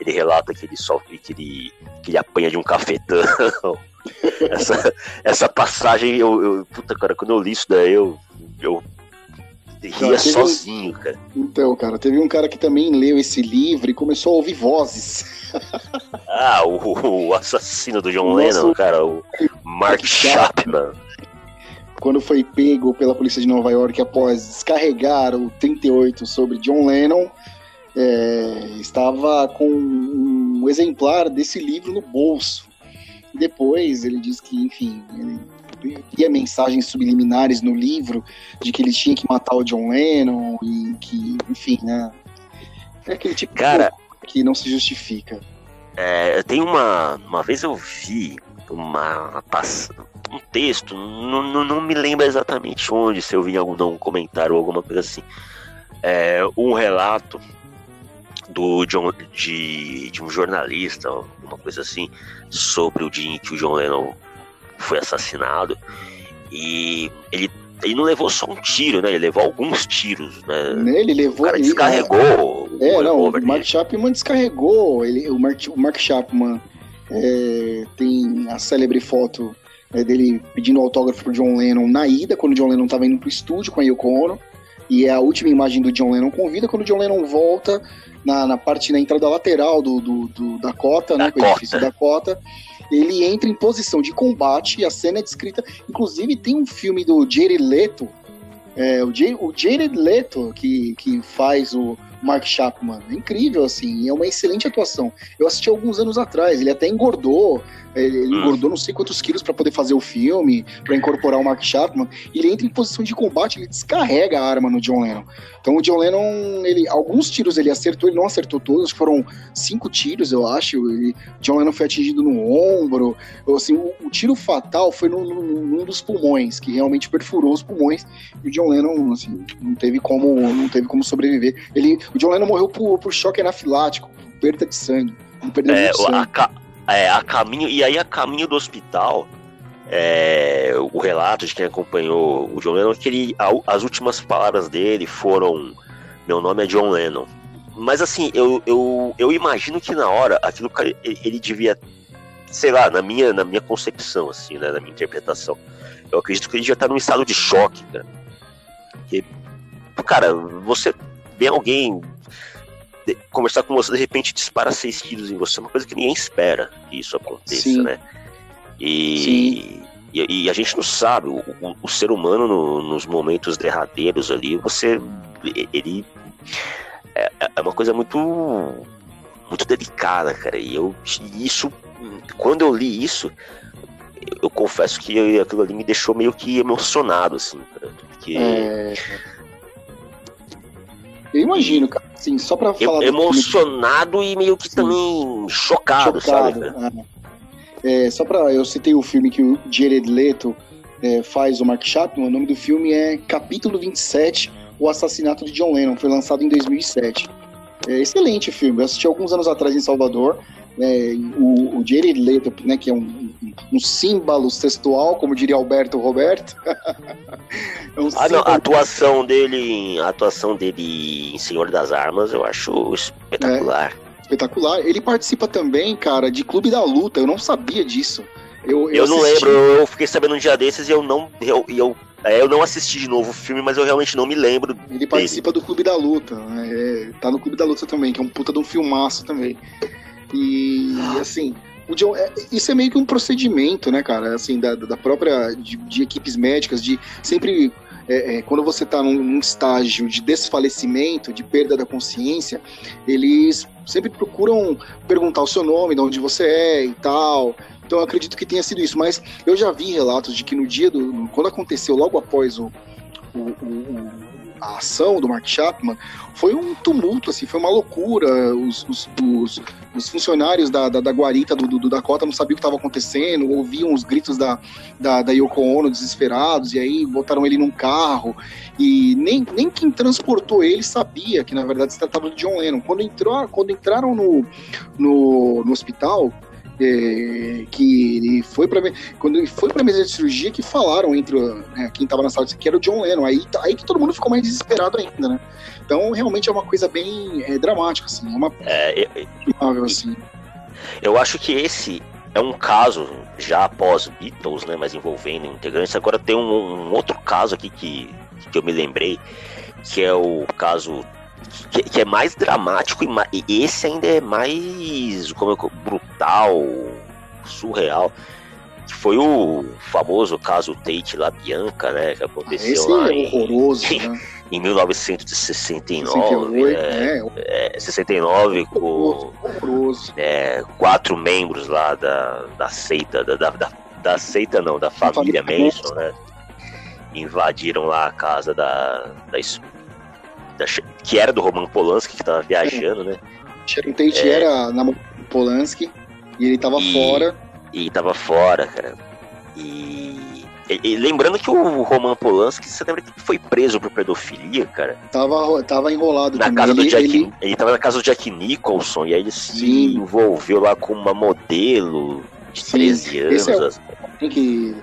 ele relata que ele só que ele, que ele apanha de um cafetão essa, essa passagem, eu, eu, Puta, cara, quando eu li isso daí, eu. eu ria sozinho, cara. Então, cara, teve um cara que também leu esse livro e começou a ouvir vozes. ah, o, o assassino do John Lennon, cara, o Mark Chapman. Quando foi pego pela polícia de Nova York após descarregar o 38 sobre John Lennon, é, estava com um exemplar desse livro no bolso. Depois ele diz que, enfim, ele via mensagens subliminares no livro de que ele tinha que matar o John Lennon e que, enfim, né? É aquele tipo Cara, que não se justifica. É, tem uma. Uma vez eu vi uma, um texto, não, não, não, me lembro exatamente onde, se eu vi em algum comentário ou alguma coisa assim. É, um relato do John, de, de um jornalista, uma coisa assim, sobre o dia em que o John Lennon foi assassinado. E ele, ele não levou só um tiro, né? Ele levou alguns tiros, né? Ele levou. O cara descarregou. Ele, é, o não, o Mark Chapman descarregou. Ele, o, Mark, o Mark Chapman é, tem a célebre foto é, dele pedindo autógrafo pro John Lennon na ida, quando o John Lennon tava indo pro estúdio com a Yoko Ono. E é a última imagem do John Lennon com vida. Quando o John Lennon volta, na, na parte, na entrada lateral do, do, do da cota, né? Do edifício da cota. Ele entra em posição de combate e a cena é descrita. Inclusive, tem um filme do Jared Leto, é, o, o Jared Leto, que, que faz o Mark Chapman. É incrível, assim, é uma excelente atuação. Eu assisti alguns anos atrás, ele até engordou, ele hum. engordou não sei quantos quilos para poder fazer o filme, para incorporar o Mark Chapman. E ele entra em posição de combate, ele descarrega a arma no John Lennon. Então o John Lennon, ele, alguns tiros ele acertou, ele não acertou todos, foram cinco tiros, eu acho. Ele, John Lennon foi atingido no ombro. Assim, o, o tiro fatal foi no, no, num dos pulmões, que realmente perfurou os pulmões. E o John Lennon, assim, não teve como, não teve como sobreviver. Ele, o John Lennon morreu por, por choque anafilático, por perda de sangue. É, sangue. A, é, a caminho, e aí a caminho do hospital, é, o relato de quem acompanhou o John Lennon, que ele, as últimas palavras dele foram: Meu nome é John Lennon. Mas assim, eu, eu, eu imagino que na hora aquilo que ele, devia, sei lá, na minha, na minha concepção, assim, né, na minha interpretação, eu acredito que ele devia estar num estado de choque, cara. Porque, cara, você vê alguém conversar com você, de repente dispara seis tiros em você, é uma coisa que ninguém espera que isso aconteça, Sim. né? E, E, e, a gente não sabe, o, o, o ser humano no, nos momentos derradeiros ali, você. Ele. É, é uma coisa muito. Muito delicada, cara. E eu. Isso. Quando eu li isso, eu, eu confesso que aquilo ali me deixou meio que emocionado, assim, cara. Porque. É... Eu imagino, cara. Assim, só pra falar. Emocionado filme... e meio que Sim. também chocado, chocado sabe? É. É, só pra. Eu citei o filme que o Jared Leto é, faz o Mark Chapman. O nome do filme é Capítulo 27 O Assassinato de John Lennon. Foi lançado em 2007. É excelente filme. Eu assisti alguns anos atrás em Salvador. É, o, o Jared Leto, né, que é um, um símbolo textual, como diria Alberto Roberto. é um ah, não, a atuação dele, a atuação dele em Senhor das Armas, eu acho espetacular. É, espetacular. Ele participa também, cara, de Clube da Luta. Eu não sabia disso. Eu, eu, eu não lembro, eu fiquei sabendo um dia desses e eu não. Eu, eu, é, eu não assisti de novo o filme, mas eu realmente não me lembro. Ele dele. participa do Clube da Luta. Né? É, tá no Clube da Luta também, que é um puta de um filmaço também. E assim, o John, é, isso é meio que um procedimento, né, cara? Assim, da, da própria de, de equipes médicas, de sempre é, é, quando você está num, num, estágio de desfalecimento, de perda da consciência, eles sempre procuram perguntar o seu nome, de onde você é e tal. Então eu acredito que tenha sido isso. Mas eu já vi relatos de que no dia do. quando aconteceu logo após o, o, o a ação do Mark Chapman foi um tumulto, assim, foi uma loucura. Os, os, os, os funcionários da, da, da guarita do, do, Dakota não sabiam o que estava acontecendo, ouviam os gritos da, da, da Yoko Ono desesperados, e aí botaram ele num carro. E nem, nem quem transportou ele sabia que na verdade se tratava de John Lennon. Quando, entrou, quando entraram no, no, no hospital, é, que ele foi para quando ele foi para mesa de cirurgia que falaram entre né, quem estava na sala que era o John Lennon. Aí aí que todo mundo ficou mais desesperado ainda né? Então realmente é uma coisa bem é, dramática assim é uma é, eu, assim. eu acho que esse é um caso já após Beatles né mas envolvendo integrantes. Agora tem um, um outro caso aqui que que eu me lembrei que é o caso que, que, é mais dramático e, e, esse ainda é mais como eu, brutal, surreal. Que foi o famoso caso Tate lá Bianca, né? Que aconteceu lá é em, horroroso, em, né? em 1969. 68, é, é, 69 com é, quatro membros lá da, da seita, da, da, da seita não, da família Manson, né? Invadiram lá a casa da, da, que era do Roman Polanski, que tava viajando, né? Sharon Tate é... era na Polanski e ele tava e... fora. E tava fora, cara. E... E, e, lembrando que o Roman Polanski, você lembra que foi preso por pedofilia, cara? Tava, tava enrolado na casa do Jack, ele... ele tava na casa do Jack Nicholson, e aí ele se Sim. envolveu lá com uma modelo de Sim. 13 anos. Esse é, tem que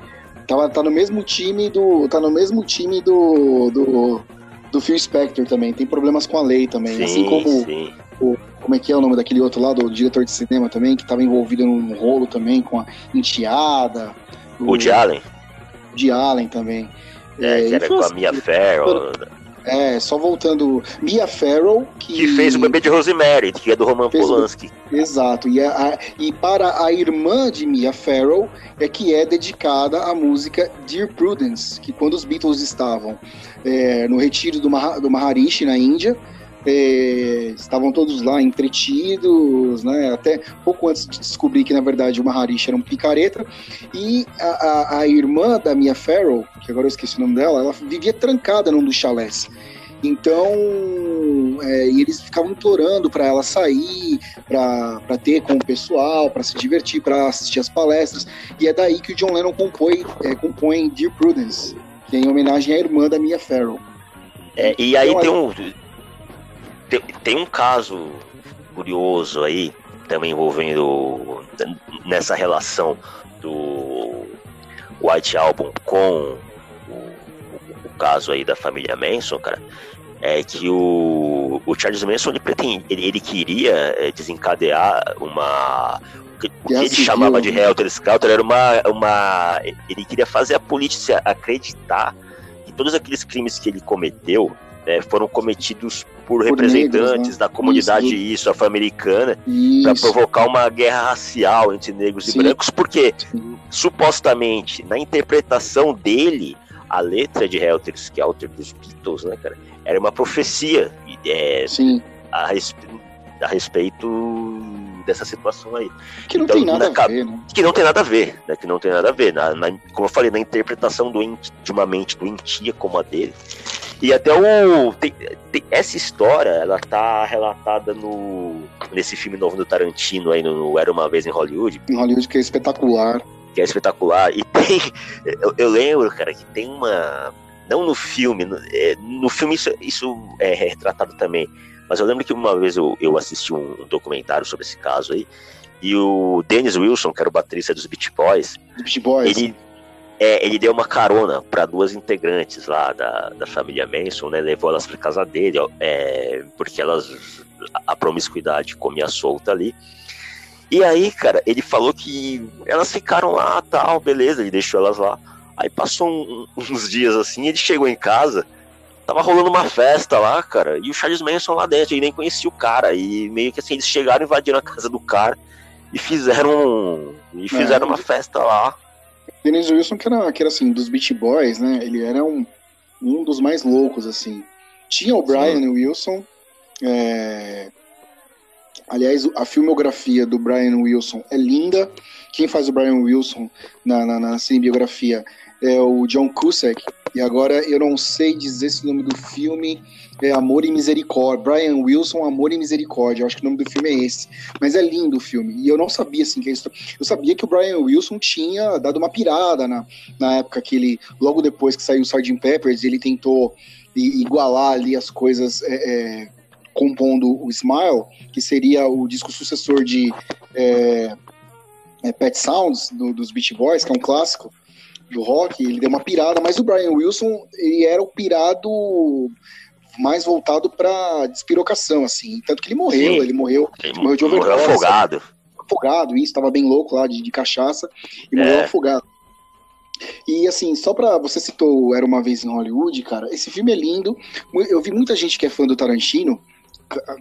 tava, tá no mesmo time do tá no mesmo time do, do do Phil Spector também. Tem problemas com a lei também. Sim, assim como sim. o. Como é que é o nome daquele outro lado, o diretor de cinema também, que estava envolvido num rolo também com a enteada. O, de Allen. De Allen também. É, é que era com a Mia Farrow. É, só voltando. Mia Farrow. Que, que fez o bebê de Rosemary, que é do Roman Polanski. Exato. E, a, e para a irmã de Mia Farrow é que é dedicada a música Dear Prudence, que quando os Beatles estavam é, no retiro do, Mah do Maharishi, na Índia, é, estavam todos lá entretidos, né? Até pouco antes de descobrir que na verdade o Maharishi era um picareta. E a, a, a, irmã da Mia Farrow, que agora eu esqueci o nome dela, ela vivia trancada num dos chalés. Então, é, eles ficavam implorando para ela sair, para ter com o pessoal, para se divertir, para assistir as palestras. E é daí que o John Lennon compõe, é, compõe Dear Prudence, que é em homenagem à irmã da Mia Farrow. É, e aí então, tem um tem, tem um caso curioso aí, também envolvendo nessa relação do White Album com o, o, caso aí da família Manson, cara, é que o, o Charles Manson ele, pretende, ele, ele queria é, desencadear uma o que ele chamava de Helter Skelter era uma, uma ele queria fazer a polícia acreditar que todos aqueles crimes que ele cometeu é, foram cometidos por, por representantes negros, né? da comunidade isso, isso afro-americana para provocar uma guerra racial entre negros Sim. e brancos, porque Sim. supostamente na interpretação dele a letra de Helter Skelter dos Beatles, né, cara, era uma profecia é, a, a respeito dessa situação aí. Que não então, tem nada na, a ver, né? Que não tem nada a ver, né? Que não tem nada a ver. Na, na como eu falei, na interpretação do, de uma mente doentia como a dele. E até o. Tem, tem, essa história, ela tá relatada no. nesse filme novo do Tarantino aí, no, Era Uma Vez em Hollywood. Em Hollywood, que é espetacular. Que é espetacular. E tem. Eu, eu lembro, cara, que tem uma. Não no filme, no, é, no filme isso, isso é retratado também mas eu lembro que uma vez eu, eu assisti um, documentário sobre esse caso aí, e o Dennis Wilson, que era o baterista dos Beach Boys, Beach Boys. ele é, ele deu uma carona para duas integrantes lá da, da família Manson, né? Levou elas para casa dele, é, porque elas a promiscuidade comia solta ali. E aí, cara, ele falou que elas ficaram lá, tal, beleza, ele deixou elas lá. Aí passou um, uns dias assim, ele chegou em casa, Tava rolando uma festa lá, cara, e o Charles Manson lá dentro, e nem conhecia o cara. E meio que assim, eles chegaram, invadiram a casa do cara e fizeram. E fizeram é, uma festa lá. Dennis Wilson, que era, que era assim, dos Beach Boys, né? Ele era um, um dos mais loucos, assim. Tinha o Brian Sim. Wilson. É... Aliás, a filmografia do Brian Wilson é linda. Quem faz o Brian Wilson na, na, na cinebiografia é o John Cusack, e agora eu não sei dizer se o nome do filme é Amor e Misericórdia. Brian Wilson, Amor e Misericórdia. Eu acho que o nome do filme é esse. Mas é lindo o filme. E eu não sabia, assim, que isso. Eu sabia que o Brian Wilson tinha dado uma pirada na, na época que ele, logo depois que saiu o Sgt. Peppers, ele tentou igualar ali as coisas é, é, compondo o Smile, que seria o disco sucessor de é, é Pet Sounds, do, dos Beach Boys, que é um clássico do rock, ele deu uma pirada, mas o Brian Wilson, ele era o pirado mais voltado para despirocação, assim, tanto que ele morreu, Sim. ele morreu, ele morreu de overdose. Morreu afogado. Afogado, isso, estava bem louco lá de, de cachaça, e é. morreu afogado. E assim, só pra. Você citou Era uma Vez em Hollywood, cara. Esse filme é lindo. Eu vi muita gente que é fã do Tarantino,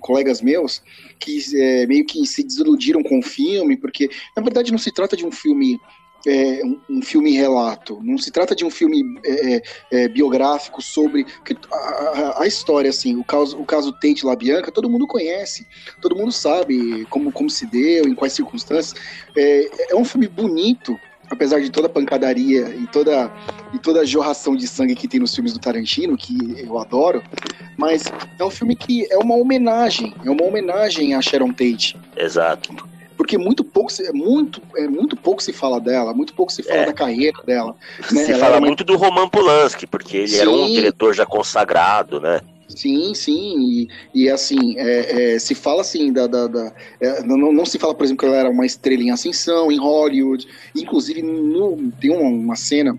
colegas meus, que é, meio que se desiludiram com o filme, porque na verdade não se trata de um filme é, um, um, filme relato, não se trata de um filme é, é, é biográfico sobre a, a, a, história, assim, o caso, o caso Tate LaBianca, todo mundo conhece, todo mundo sabe como, como se deu, em quais circunstâncias. É, é um filme bonito, apesar de toda a pancadaria e toda, e toda a jorração de sangue que tem nos filmes do Tarantino, que eu adoro, mas é um filme que é uma homenagem, é uma homenagem a Sharon Tate. Exato porque muito pouco, se, muito, é, muito pouco se fala dela, muito pouco se fala é. da carreira dela. Né? Se ela fala muito do Roman Polanski, porque ele sim. era um diretor já consagrado, né? Sim, sim, e, e assim, é, é, se fala assim, da, da, da é, não, não, se fala, por exemplo, que ela era uma estrela em ascensão, em Hollywood, inclusive no, tem uma, uma cena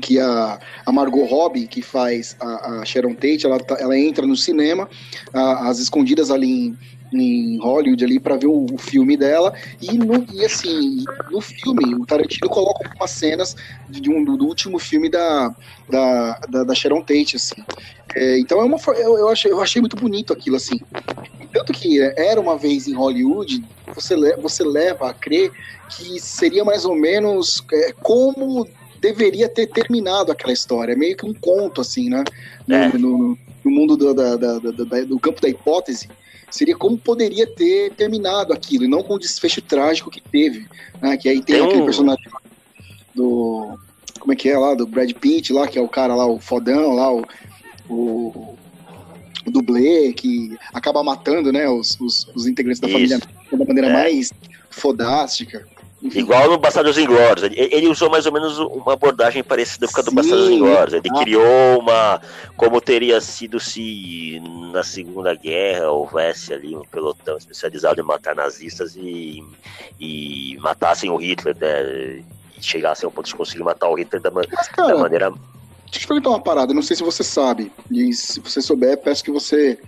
que a, a Margot Robbie, que faz a, a Sharon Tate, ela, tá, ela entra no cinema, a, as escondidas ali em, em Hollywood ali para ver o, o, filme dela. E, no, e assim no filme o Tarantino coloca algumas cenas de, de um, do, último filme da, da, da, da Sharon Tate assim. É, então é uma eu, eu, achei, eu achei muito bonito aquilo assim. Tanto que era uma vez em Hollywood você, você leva a crer que seria mais ou menos é, como deveria ter terminado aquela história. Meio que um conto assim né? No, é. no, no mundo do, da, da, da, do campo da hipótese seria como poderia ter terminado aquilo, e não com o desfecho trágico que teve. Né? Que aí tem, tem aquele um... personagem do. Como é que é lá? Do Brad Pitt lá, que é o cara lá, o fodão lá, o. o, o dublê, que acaba matando, né, os, os, os integrantes da Isso. família da maneira é. mais fodástica. Igual no Bastardos Inglórios. Ele, ele usou mais ou menos uma abordagem parecida com a do Bastardos Inglórios. Ele ah. criou uma. Como teria sido se na Segunda Guerra houvesse ali um pelotão especializado em matar nazistas e, e matassem o Hitler, né? E chegassem ao ponto de conseguir matar o Hitler da, Mas, cara, da maneira. Deixa eu te perguntar uma parada, não sei se você sabe. E se você souber, peço que você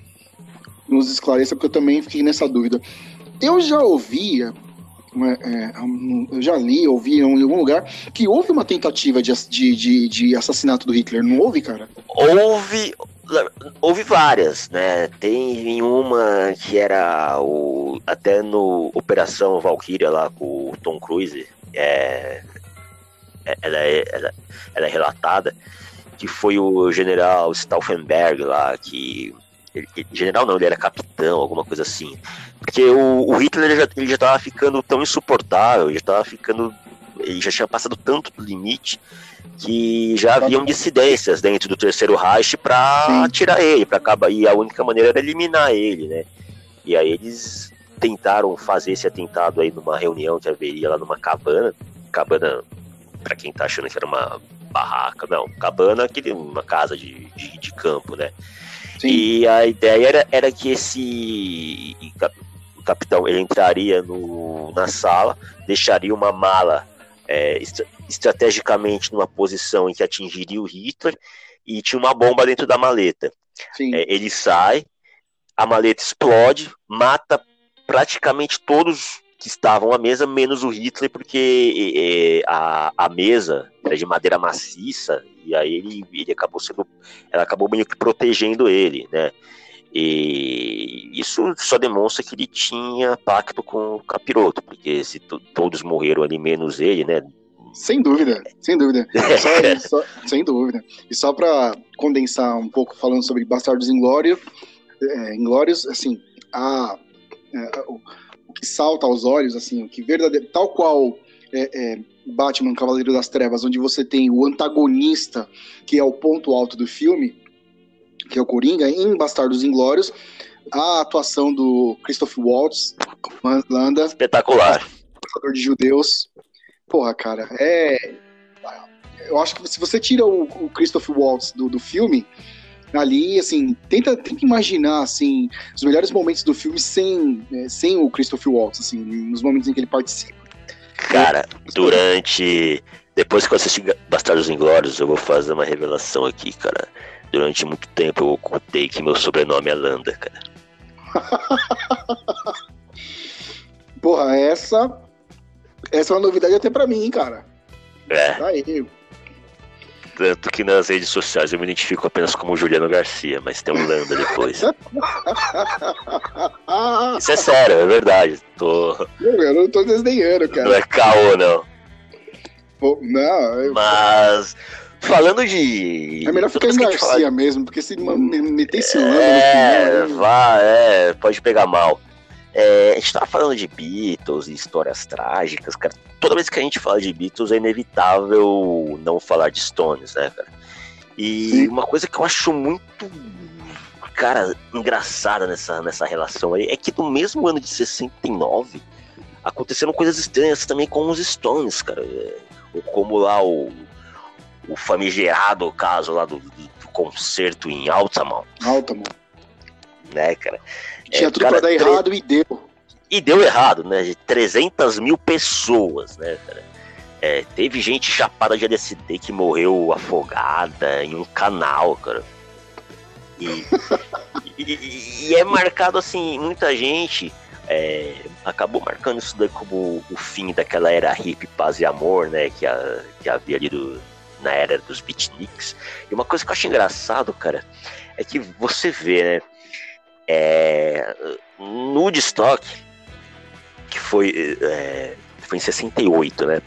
nos esclareça, porque eu também fiquei nessa dúvida. Eu já ouvia é, é eu já li, ouvi em algum lugar que houve uma tentativa de, de, de, de, assassinato do Hitler, não houve, cara? Houve, houve várias, né? Tem uma que era o até no Operação Valkyria lá com o Tom Cruise, é, é ela, é, ela, ela é relatada que foi o general Stauffenberg lá que ele, general não, ele era capitão, alguma coisa assim. Porque o, o Hitler ele já, ele já tava ficando tão insuportável, já tava ficando. Ele já tinha passado tanto do limite que já haviam dissidências dentro do terceiro Reich para tirar ele, para acabar. E a única maneira era eliminar ele, né? E aí eles tentaram fazer esse atentado aí numa reunião que haveria lá numa cabana. Cabana, para quem tá achando que era uma barraca, não, cabana, aquele, uma casa de, de, de campo, né? Sim. E a ideia era, era que esse capitão ele entraria no, na sala, deixaria uma mala é, estrategicamente numa posição em que atingiria o Hitler e tinha uma bomba dentro da maleta. É, ele sai, a maleta explode, mata praticamente todos que estavam à mesa, menos o Hitler, porque é, a, a mesa era de madeira maciça, e aí ele, ele acabou sendo. Ela acabou meio que protegendo ele, né? E isso só demonstra que ele tinha pacto com o capiroto, porque se todos morreram ali, menos ele, né? Sem dúvida, sem dúvida. Só, só, sem dúvida. E só para condensar um pouco falando sobre Bastardos Inglórios, é, Inglórios, assim, a, é, o, que salta aos olhos, assim, o que verdadeiro, tal qual é, é, Batman Cavaleiro das Trevas, onde você tem o antagonista, que é o ponto alto do filme, que é o Coringa, em Bastardos Inglórios, a atuação do Christoph Waltz, Landa. Espetacular. de judeus. Porra, cara, é. Eu acho que se você tira o, o Christoph Waltz do, do filme, ali, assim, tenta, tenta imaginar, assim, os melhores momentos do filme sem, né, sem o Christoph Waltz, assim, nos momentos em que ele participa. Cara, durante. Depois que eu assisti Bastardos Inglórios, eu vou fazer uma revelação aqui, cara. Durante muito tempo eu ocultei que meu sobrenome é Landa, cara. Porra, essa. Essa é uma novidade até pra mim, cara. É. Tá aí. Tanto que nas redes sociais eu me identifico apenas como Juliano Garcia, mas tem um Landa depois. Isso é sério, é verdade. Tô... Eu não tô desdenhando, cara. Não é caô, não. Pô, não, eu... Mas. Falando de. É melhor ficar em Garcia fala... mesmo, porque se meter esse Landa é. Vá, é, pode pegar mal. É, a gente tava falando de Beatles e histórias trágicas, cara. Toda vez que a gente fala de Beatles é inevitável não falar de Stones, né, cara? E Sim. uma coisa que eu acho muito, cara, engraçada nessa, nessa relação aí é que no mesmo ano de 69 aconteceram coisas estranhas também com os Stones, cara. É, como lá o, o famigerado caso lá do, do concerto em Altamont. Altamont. Né, cara? Tinha é, tudo cara, pra dar errado e deu. E deu errado, né? De 300 mil pessoas, né, cara? É, teve gente chapada de LSD que morreu afogada em um canal, cara. E, e, e, é marcado assim, muita gente é, acabou marcando isso daí como o fim daquela era hippie, paz e amor, né? Que, a, que havia ali do, na era dos beatniks. E uma coisa que eu acho engraçado, cara, é que você vê, né? É, no Woodstock, que foi, é, foi em 68, né?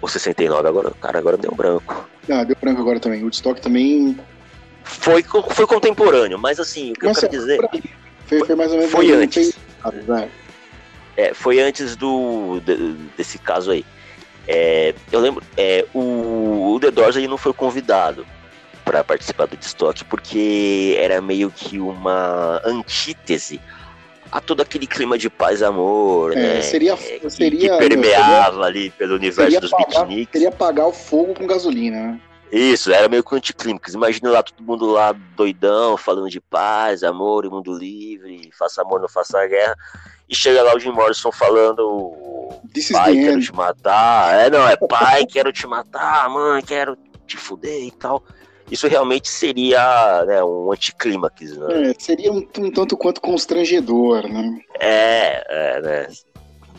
Ou 69, agora, cara, agora deu branco. Ah, deu branco agora também. O Woodstock também. Foi, foi contemporâneo, mas assim, o que eu quero dizer. Foi, foi mais ou menos. Foi antes. Né? É, foi antes do, desse caso aí. É, eu lembro, é, o, o The Doors aí não foi convidado para participar do Destock, porque era meio que uma antítese a todo aquele clima de paz e amor, é, né? Seria, que, seria, que permeava seria, ali pelo universo dos beatniks. Seria apagar o fogo com gasolina, né? Isso, era meio que um anticlímax. Imagina lá todo mundo lá doidão, falando de paz, amor e mundo livre, faça amor, não faça guerra. E chega lá o Jim Morrison falando: This pai, quero te matar. É, não, é pai, quero te matar, mãe, quero te fuder e tal isso realmente seria né, um anticlímax. Né? É, seria um, um, tanto quanto constrangedor, né? É, é, né?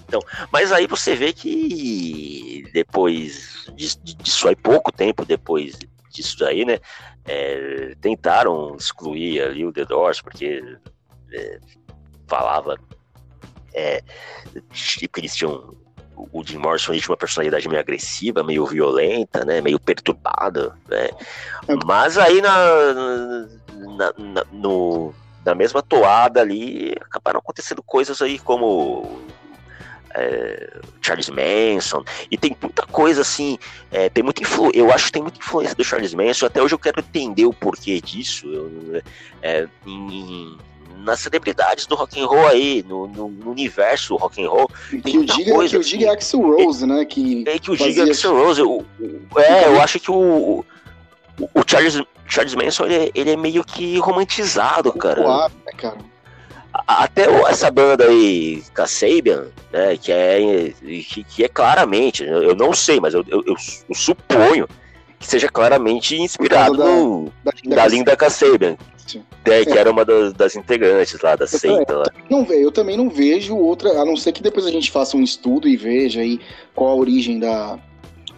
Então, mas aí você vê que depois disso, aí, pouco tempo depois disso aí, né? é, tentaram excluir ali o The Doors, porque é, falava é, que eles tinham o Jim Morrison tinha uma personalidade meio agressiva, meio violenta, né, meio perturbada, né? É. Mas aí na, na, na, no, na mesma toada ali acabaram acontecendo coisas aí como é, Charles Manson, e tem muita coisa assim, é, tem muita influ eu acho que tem muita influência do Charles Manson, até hoje eu quero entender o porquê disso, eu, é, em, nas celebridades do rock and roll aí, no, no, no universo rock and roll. Que o diga, coisa, que o diga é Axel Rose, né? Que, é, que o diga é Axel Rose. O, o, é, eu acho que o, o Charles, Charles Manson ele, ele é meio que romantizado, cara. Uau, cara. Até essa banda aí, Kasabian, né, que é, que, que, é claramente, eu não sei, mas eu, eu, eu, eu suponho que seja claramente inspirado da, no, da, da Linda Kasabian, é, que era uma das, das integrantes lá da seita. Lá. Não, eu também não vejo outra, a não ser que depois a gente faça um estudo e veja aí qual a origem da,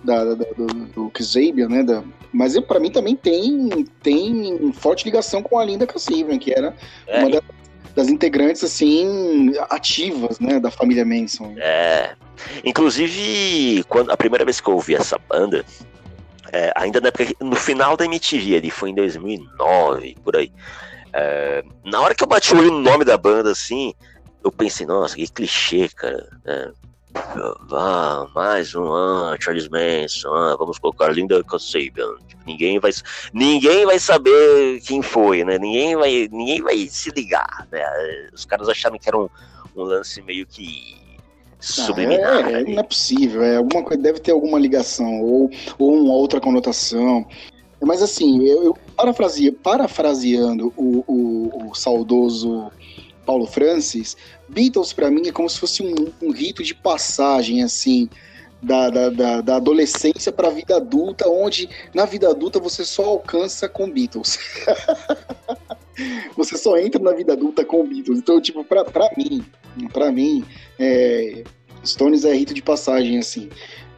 da, da do, do Kasabian, né? Da, mas para mim também tem, tem forte ligação com a Linda Kasabian, que era é, uma das, das integrantes assim ativas, né, da família Manson. É. Inclusive, quando a primeira vez que eu ouvi essa banda, é, ainda na época, no final da MTV, ali foi em 2009, por aí. É, na hora que eu bati o olho no nome da banda, assim, eu pensei, nossa, que clichê, cara. É, ah, mais um ah, Charles Manson, ah, vamos colocar Linda Kasabian. Tipo, ninguém vai, ninguém vai saber quem foi, né? Ninguém vai, ninguém vai se ligar, né? Os caras acharam que era um, um lance meio que subliminar. É, é, não é possível, é alguma coisa, deve ter alguma ligação ou, ou uma outra conotação. Mas assim, eu, eu parafrase, parafraseando o, o, o, saudoso Paulo Francis, Beatles para mim é como se fosse um, um rito de passagem assim. Da, da, da, da adolescência para a vida adulta, onde na vida adulta você só alcança com Beatles. você só entra na vida adulta com Beatles. Então, tipo, pra, pra mim, para mim, é, Stones é rito de passagem, assim.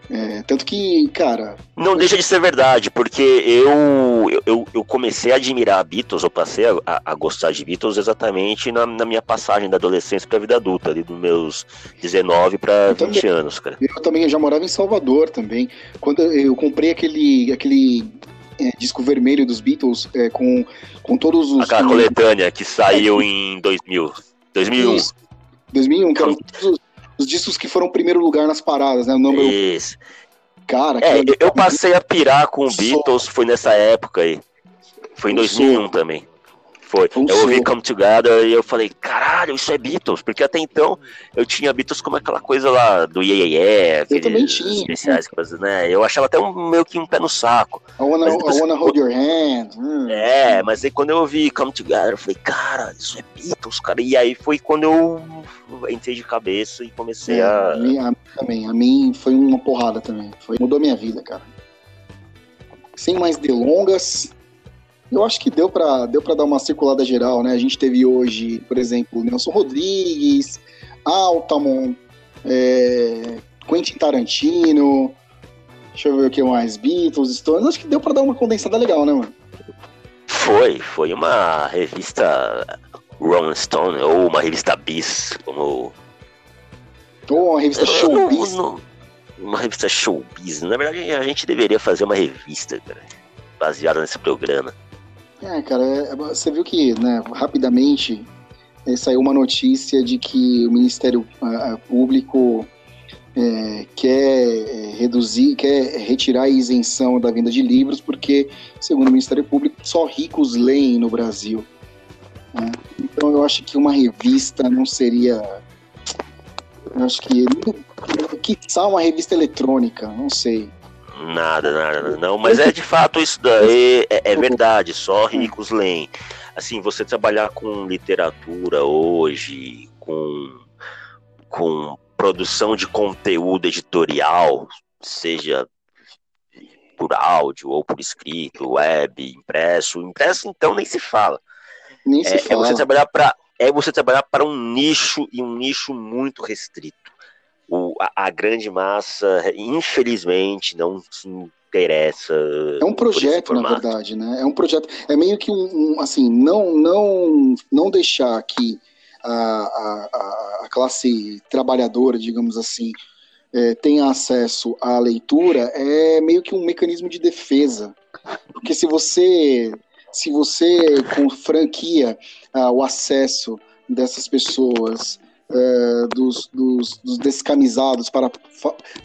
É, tanto que, cara. Não deixa de ser verdade, porque eu, eu, eu comecei a admirar Beatles, eu passei a, a gostar de Beatles exatamente na, na, minha passagem da adolescência para a vida adulta, ali dos meus 19 para 20 também, anos, cara. Eu também eu já morava em Salvador também. Quando eu comprei aquele, aquele é, disco vermelho dos Beatles é, com, com todos os. Aquela coletânea que saiu em 2000. 2001. Isso. 2001, que eram todos os discos que foram primeiro lugar nas paradas, né? O número. Isso. Cara, é, eu, eu passei a pirar com o Beatles, foi nessa época aí. Foi em 2001 também. Foi. Eu ouvi Come Together e eu falei, caralho, isso é Beatles, porque até então eu tinha Beatles como aquela coisa lá do Ye Ye Ye, eu também tinha. especiais, coisas, né? Eu achava até um, meio que um pé no saco. I wanna, depois, I wanna hold your hand. Hum. É, mas aí quando eu ouvi Come Together, eu falei, cara, isso é Beatles, cara. E aí foi quando eu entrei de cabeça e comecei é, a... a... Mim, a também, a mim foi uma porrada também. Foi, mudou minha vida, cara. Sem mais delongas, eu acho que deu para deu para dar uma circulada geral, né? A gente teve hoje, por exemplo, Nelson Rodrigues, Altamont, é, Quentin Tarantino, deixa eu ver o que mais, Beatles, Stones. Acho que deu para dar uma condensada legal, né, mano? Foi, foi uma revista Rolling Stone ou uma revista Bis, como ou uma revista Showbiz. uma revista Showbiz. Na verdade, a gente deveria fazer uma revista, cara, baseada nesse programa. É, cara, é, você viu que, né, rapidamente é, saiu uma notícia de que o Ministério Público é, quer é, reduzir, quer retirar a isenção da venda de livros, porque, segundo o Ministério Público, só ricos leem no Brasil. Né? Então eu acho que uma revista não seria. Eu acho que. Que uma revista eletrônica, não sei. Nada, nada, não. Mas é de fato isso daí, é, é verdade, só ricos leem. Assim, você trabalhar com literatura hoje, com, com produção de conteúdo editorial, seja por áudio ou por escrito, web, impresso, impresso então nem se fala. Nem se é, fala. é você trabalhar para é você trabalhar para um nicho e um nicho muito restrito o, a, a, grande massa, infelizmente, não interessa. É um projeto, na verdade, né? É um projeto. É meio que um, um assim, não, não, não deixar que a, a, a classe trabalhadora, digamos assim, é, tenha acesso à leitura é meio que um mecanismo de defesa. Porque se você se você com franquia ah, o acesso dessas pessoas é, dos, dos, dos, descamisados, para,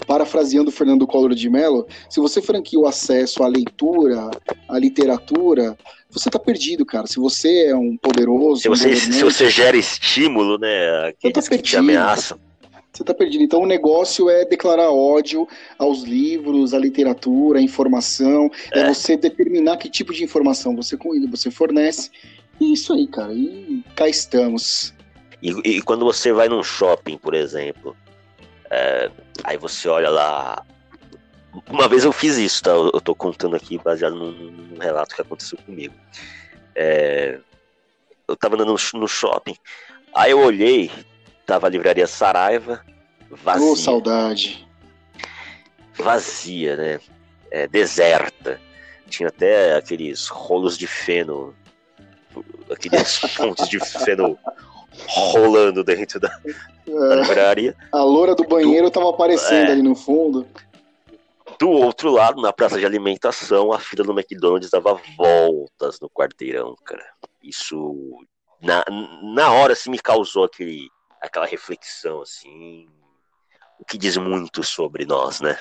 parafraseando Fernando Collor de Mello, se você franquia o acesso à leitura, à literatura, você tá perdido, cara. Se você é um poderoso. Se você, um se você gera estímulo, né? Aqueles tá que te ameaçam. Você tá perdido. Então o negócio é declarar ódio aos livros, à literatura, à informação. É, é você determinar que tipo de informação você, você fornece. E isso aí, cara. E cá estamos. E, e quando você vai num shopping, por exemplo, é, aí você olha lá. Uma vez eu fiz isso, tá? Eu tô contando aqui baseado num, num relato que aconteceu comigo. É, eu tava andando no, no, shopping, aí eu olhei, tava a livraria Saraiva, vazia. Oh, saudade. Vazia, né? É, deserta. Tinha até aqueles rolos de feno, aqueles fontes de feno rolando dentro da, da livraria. A loura do banheiro estava aparecendo é, ali no fundo. Do outro lado, na praça de alimentação, a fila do McDonald's dava voltas no quarteirão, cara. Isso, na, na hora, assim, me causou aquele, aquela reflexão, assim, o que diz muito sobre nós, né?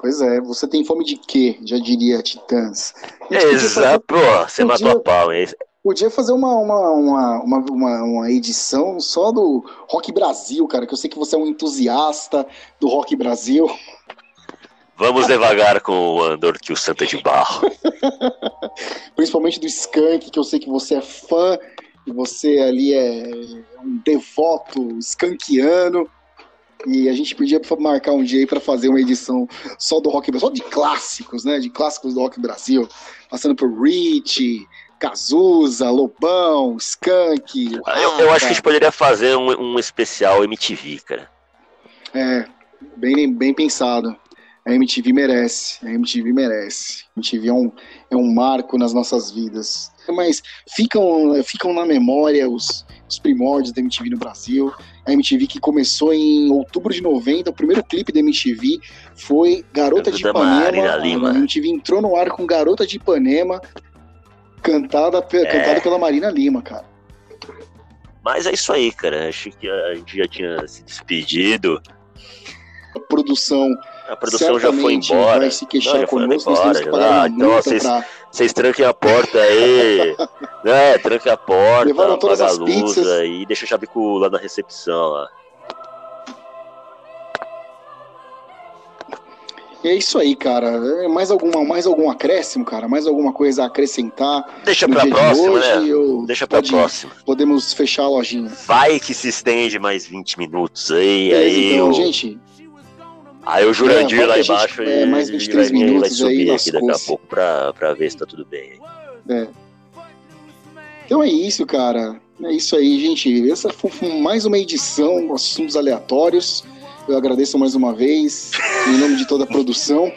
Pois é, você tem fome de quê? Já diria Titãs. Exato, pô, você matou a pau, hein? Podia fazer uma, uma, uma, uma, uma, edição só do Rock Brasil, cara, que eu sei que você é um entusiasta do Rock Brasil. Vamos devagar com o Andor, que o Santa é de Barro. Principalmente do Skank, que eu sei que você é fã, e você ali é um devoto skankiano. E a gente podia marcar um dia aí para fazer uma edição só do Rock Brasil, só de clássicos, né? De clássicos do Rock Brasil. Passando por Rich, Cazuza, Lobão, Skank. Eu, eu, acho que a gente poderia fazer um, um especial MTV, cara. É, bem, bem pensado. A MTV merece, a MTV merece. A MTV é um, é um marco nas nossas vidas. Mas ficam, ficam na memória os, os primórdios da MTV no Brasil. A MTV que começou em outubro de 90, o primeiro clipe da MTV foi Garota de Ipanema. A MTV entrou no ar com Garota de Ipanema, Cantada, é. cantada pela Marina Lima, cara. Mas é isso aí, cara. Acho que a gente já tinha se despedido. A produção. A produção já foi embora. Vai se queixar Não, conosco, embora, ah, então vocês, pra... vocês tranquem a porta aí. né? Tranquem a porta, Levaram todas as a luz pizzas. aí, deixa o Chabico lá na recepção lá. É isso aí, cara. É mais, alguma, mais algum acréscimo, cara? Mais alguma coisa a acrescentar? Deixa pra próxima, né? Deixa pra pode, próxima. Podemos fechar a lojinha. Vai que se estende mais 20 minutos aí. É, aí então, eu... gente. Aí o Jurandir é, lá embaixo gente, é, mais 23 vai, minutos vai subir aí aqui daqui a pouco pra, pra ver se tá tudo bem. É. Então é isso, cara. É isso aí, gente. Essa foi mais uma edição Assuntos Aleatórios. Eu agradeço mais uma vez, em nome de toda a produção.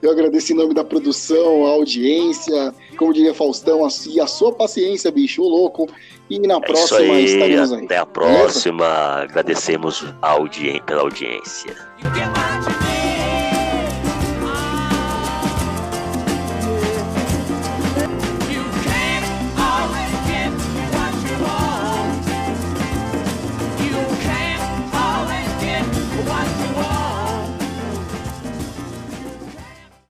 Eu agradeço em nome da produção, a audiência, como diria Faustão, a, e a sua paciência, bicho, louco. E na é próxima aí, estaremos aí. Até a próxima. Beleza? Agradecemos a audi pela audiência.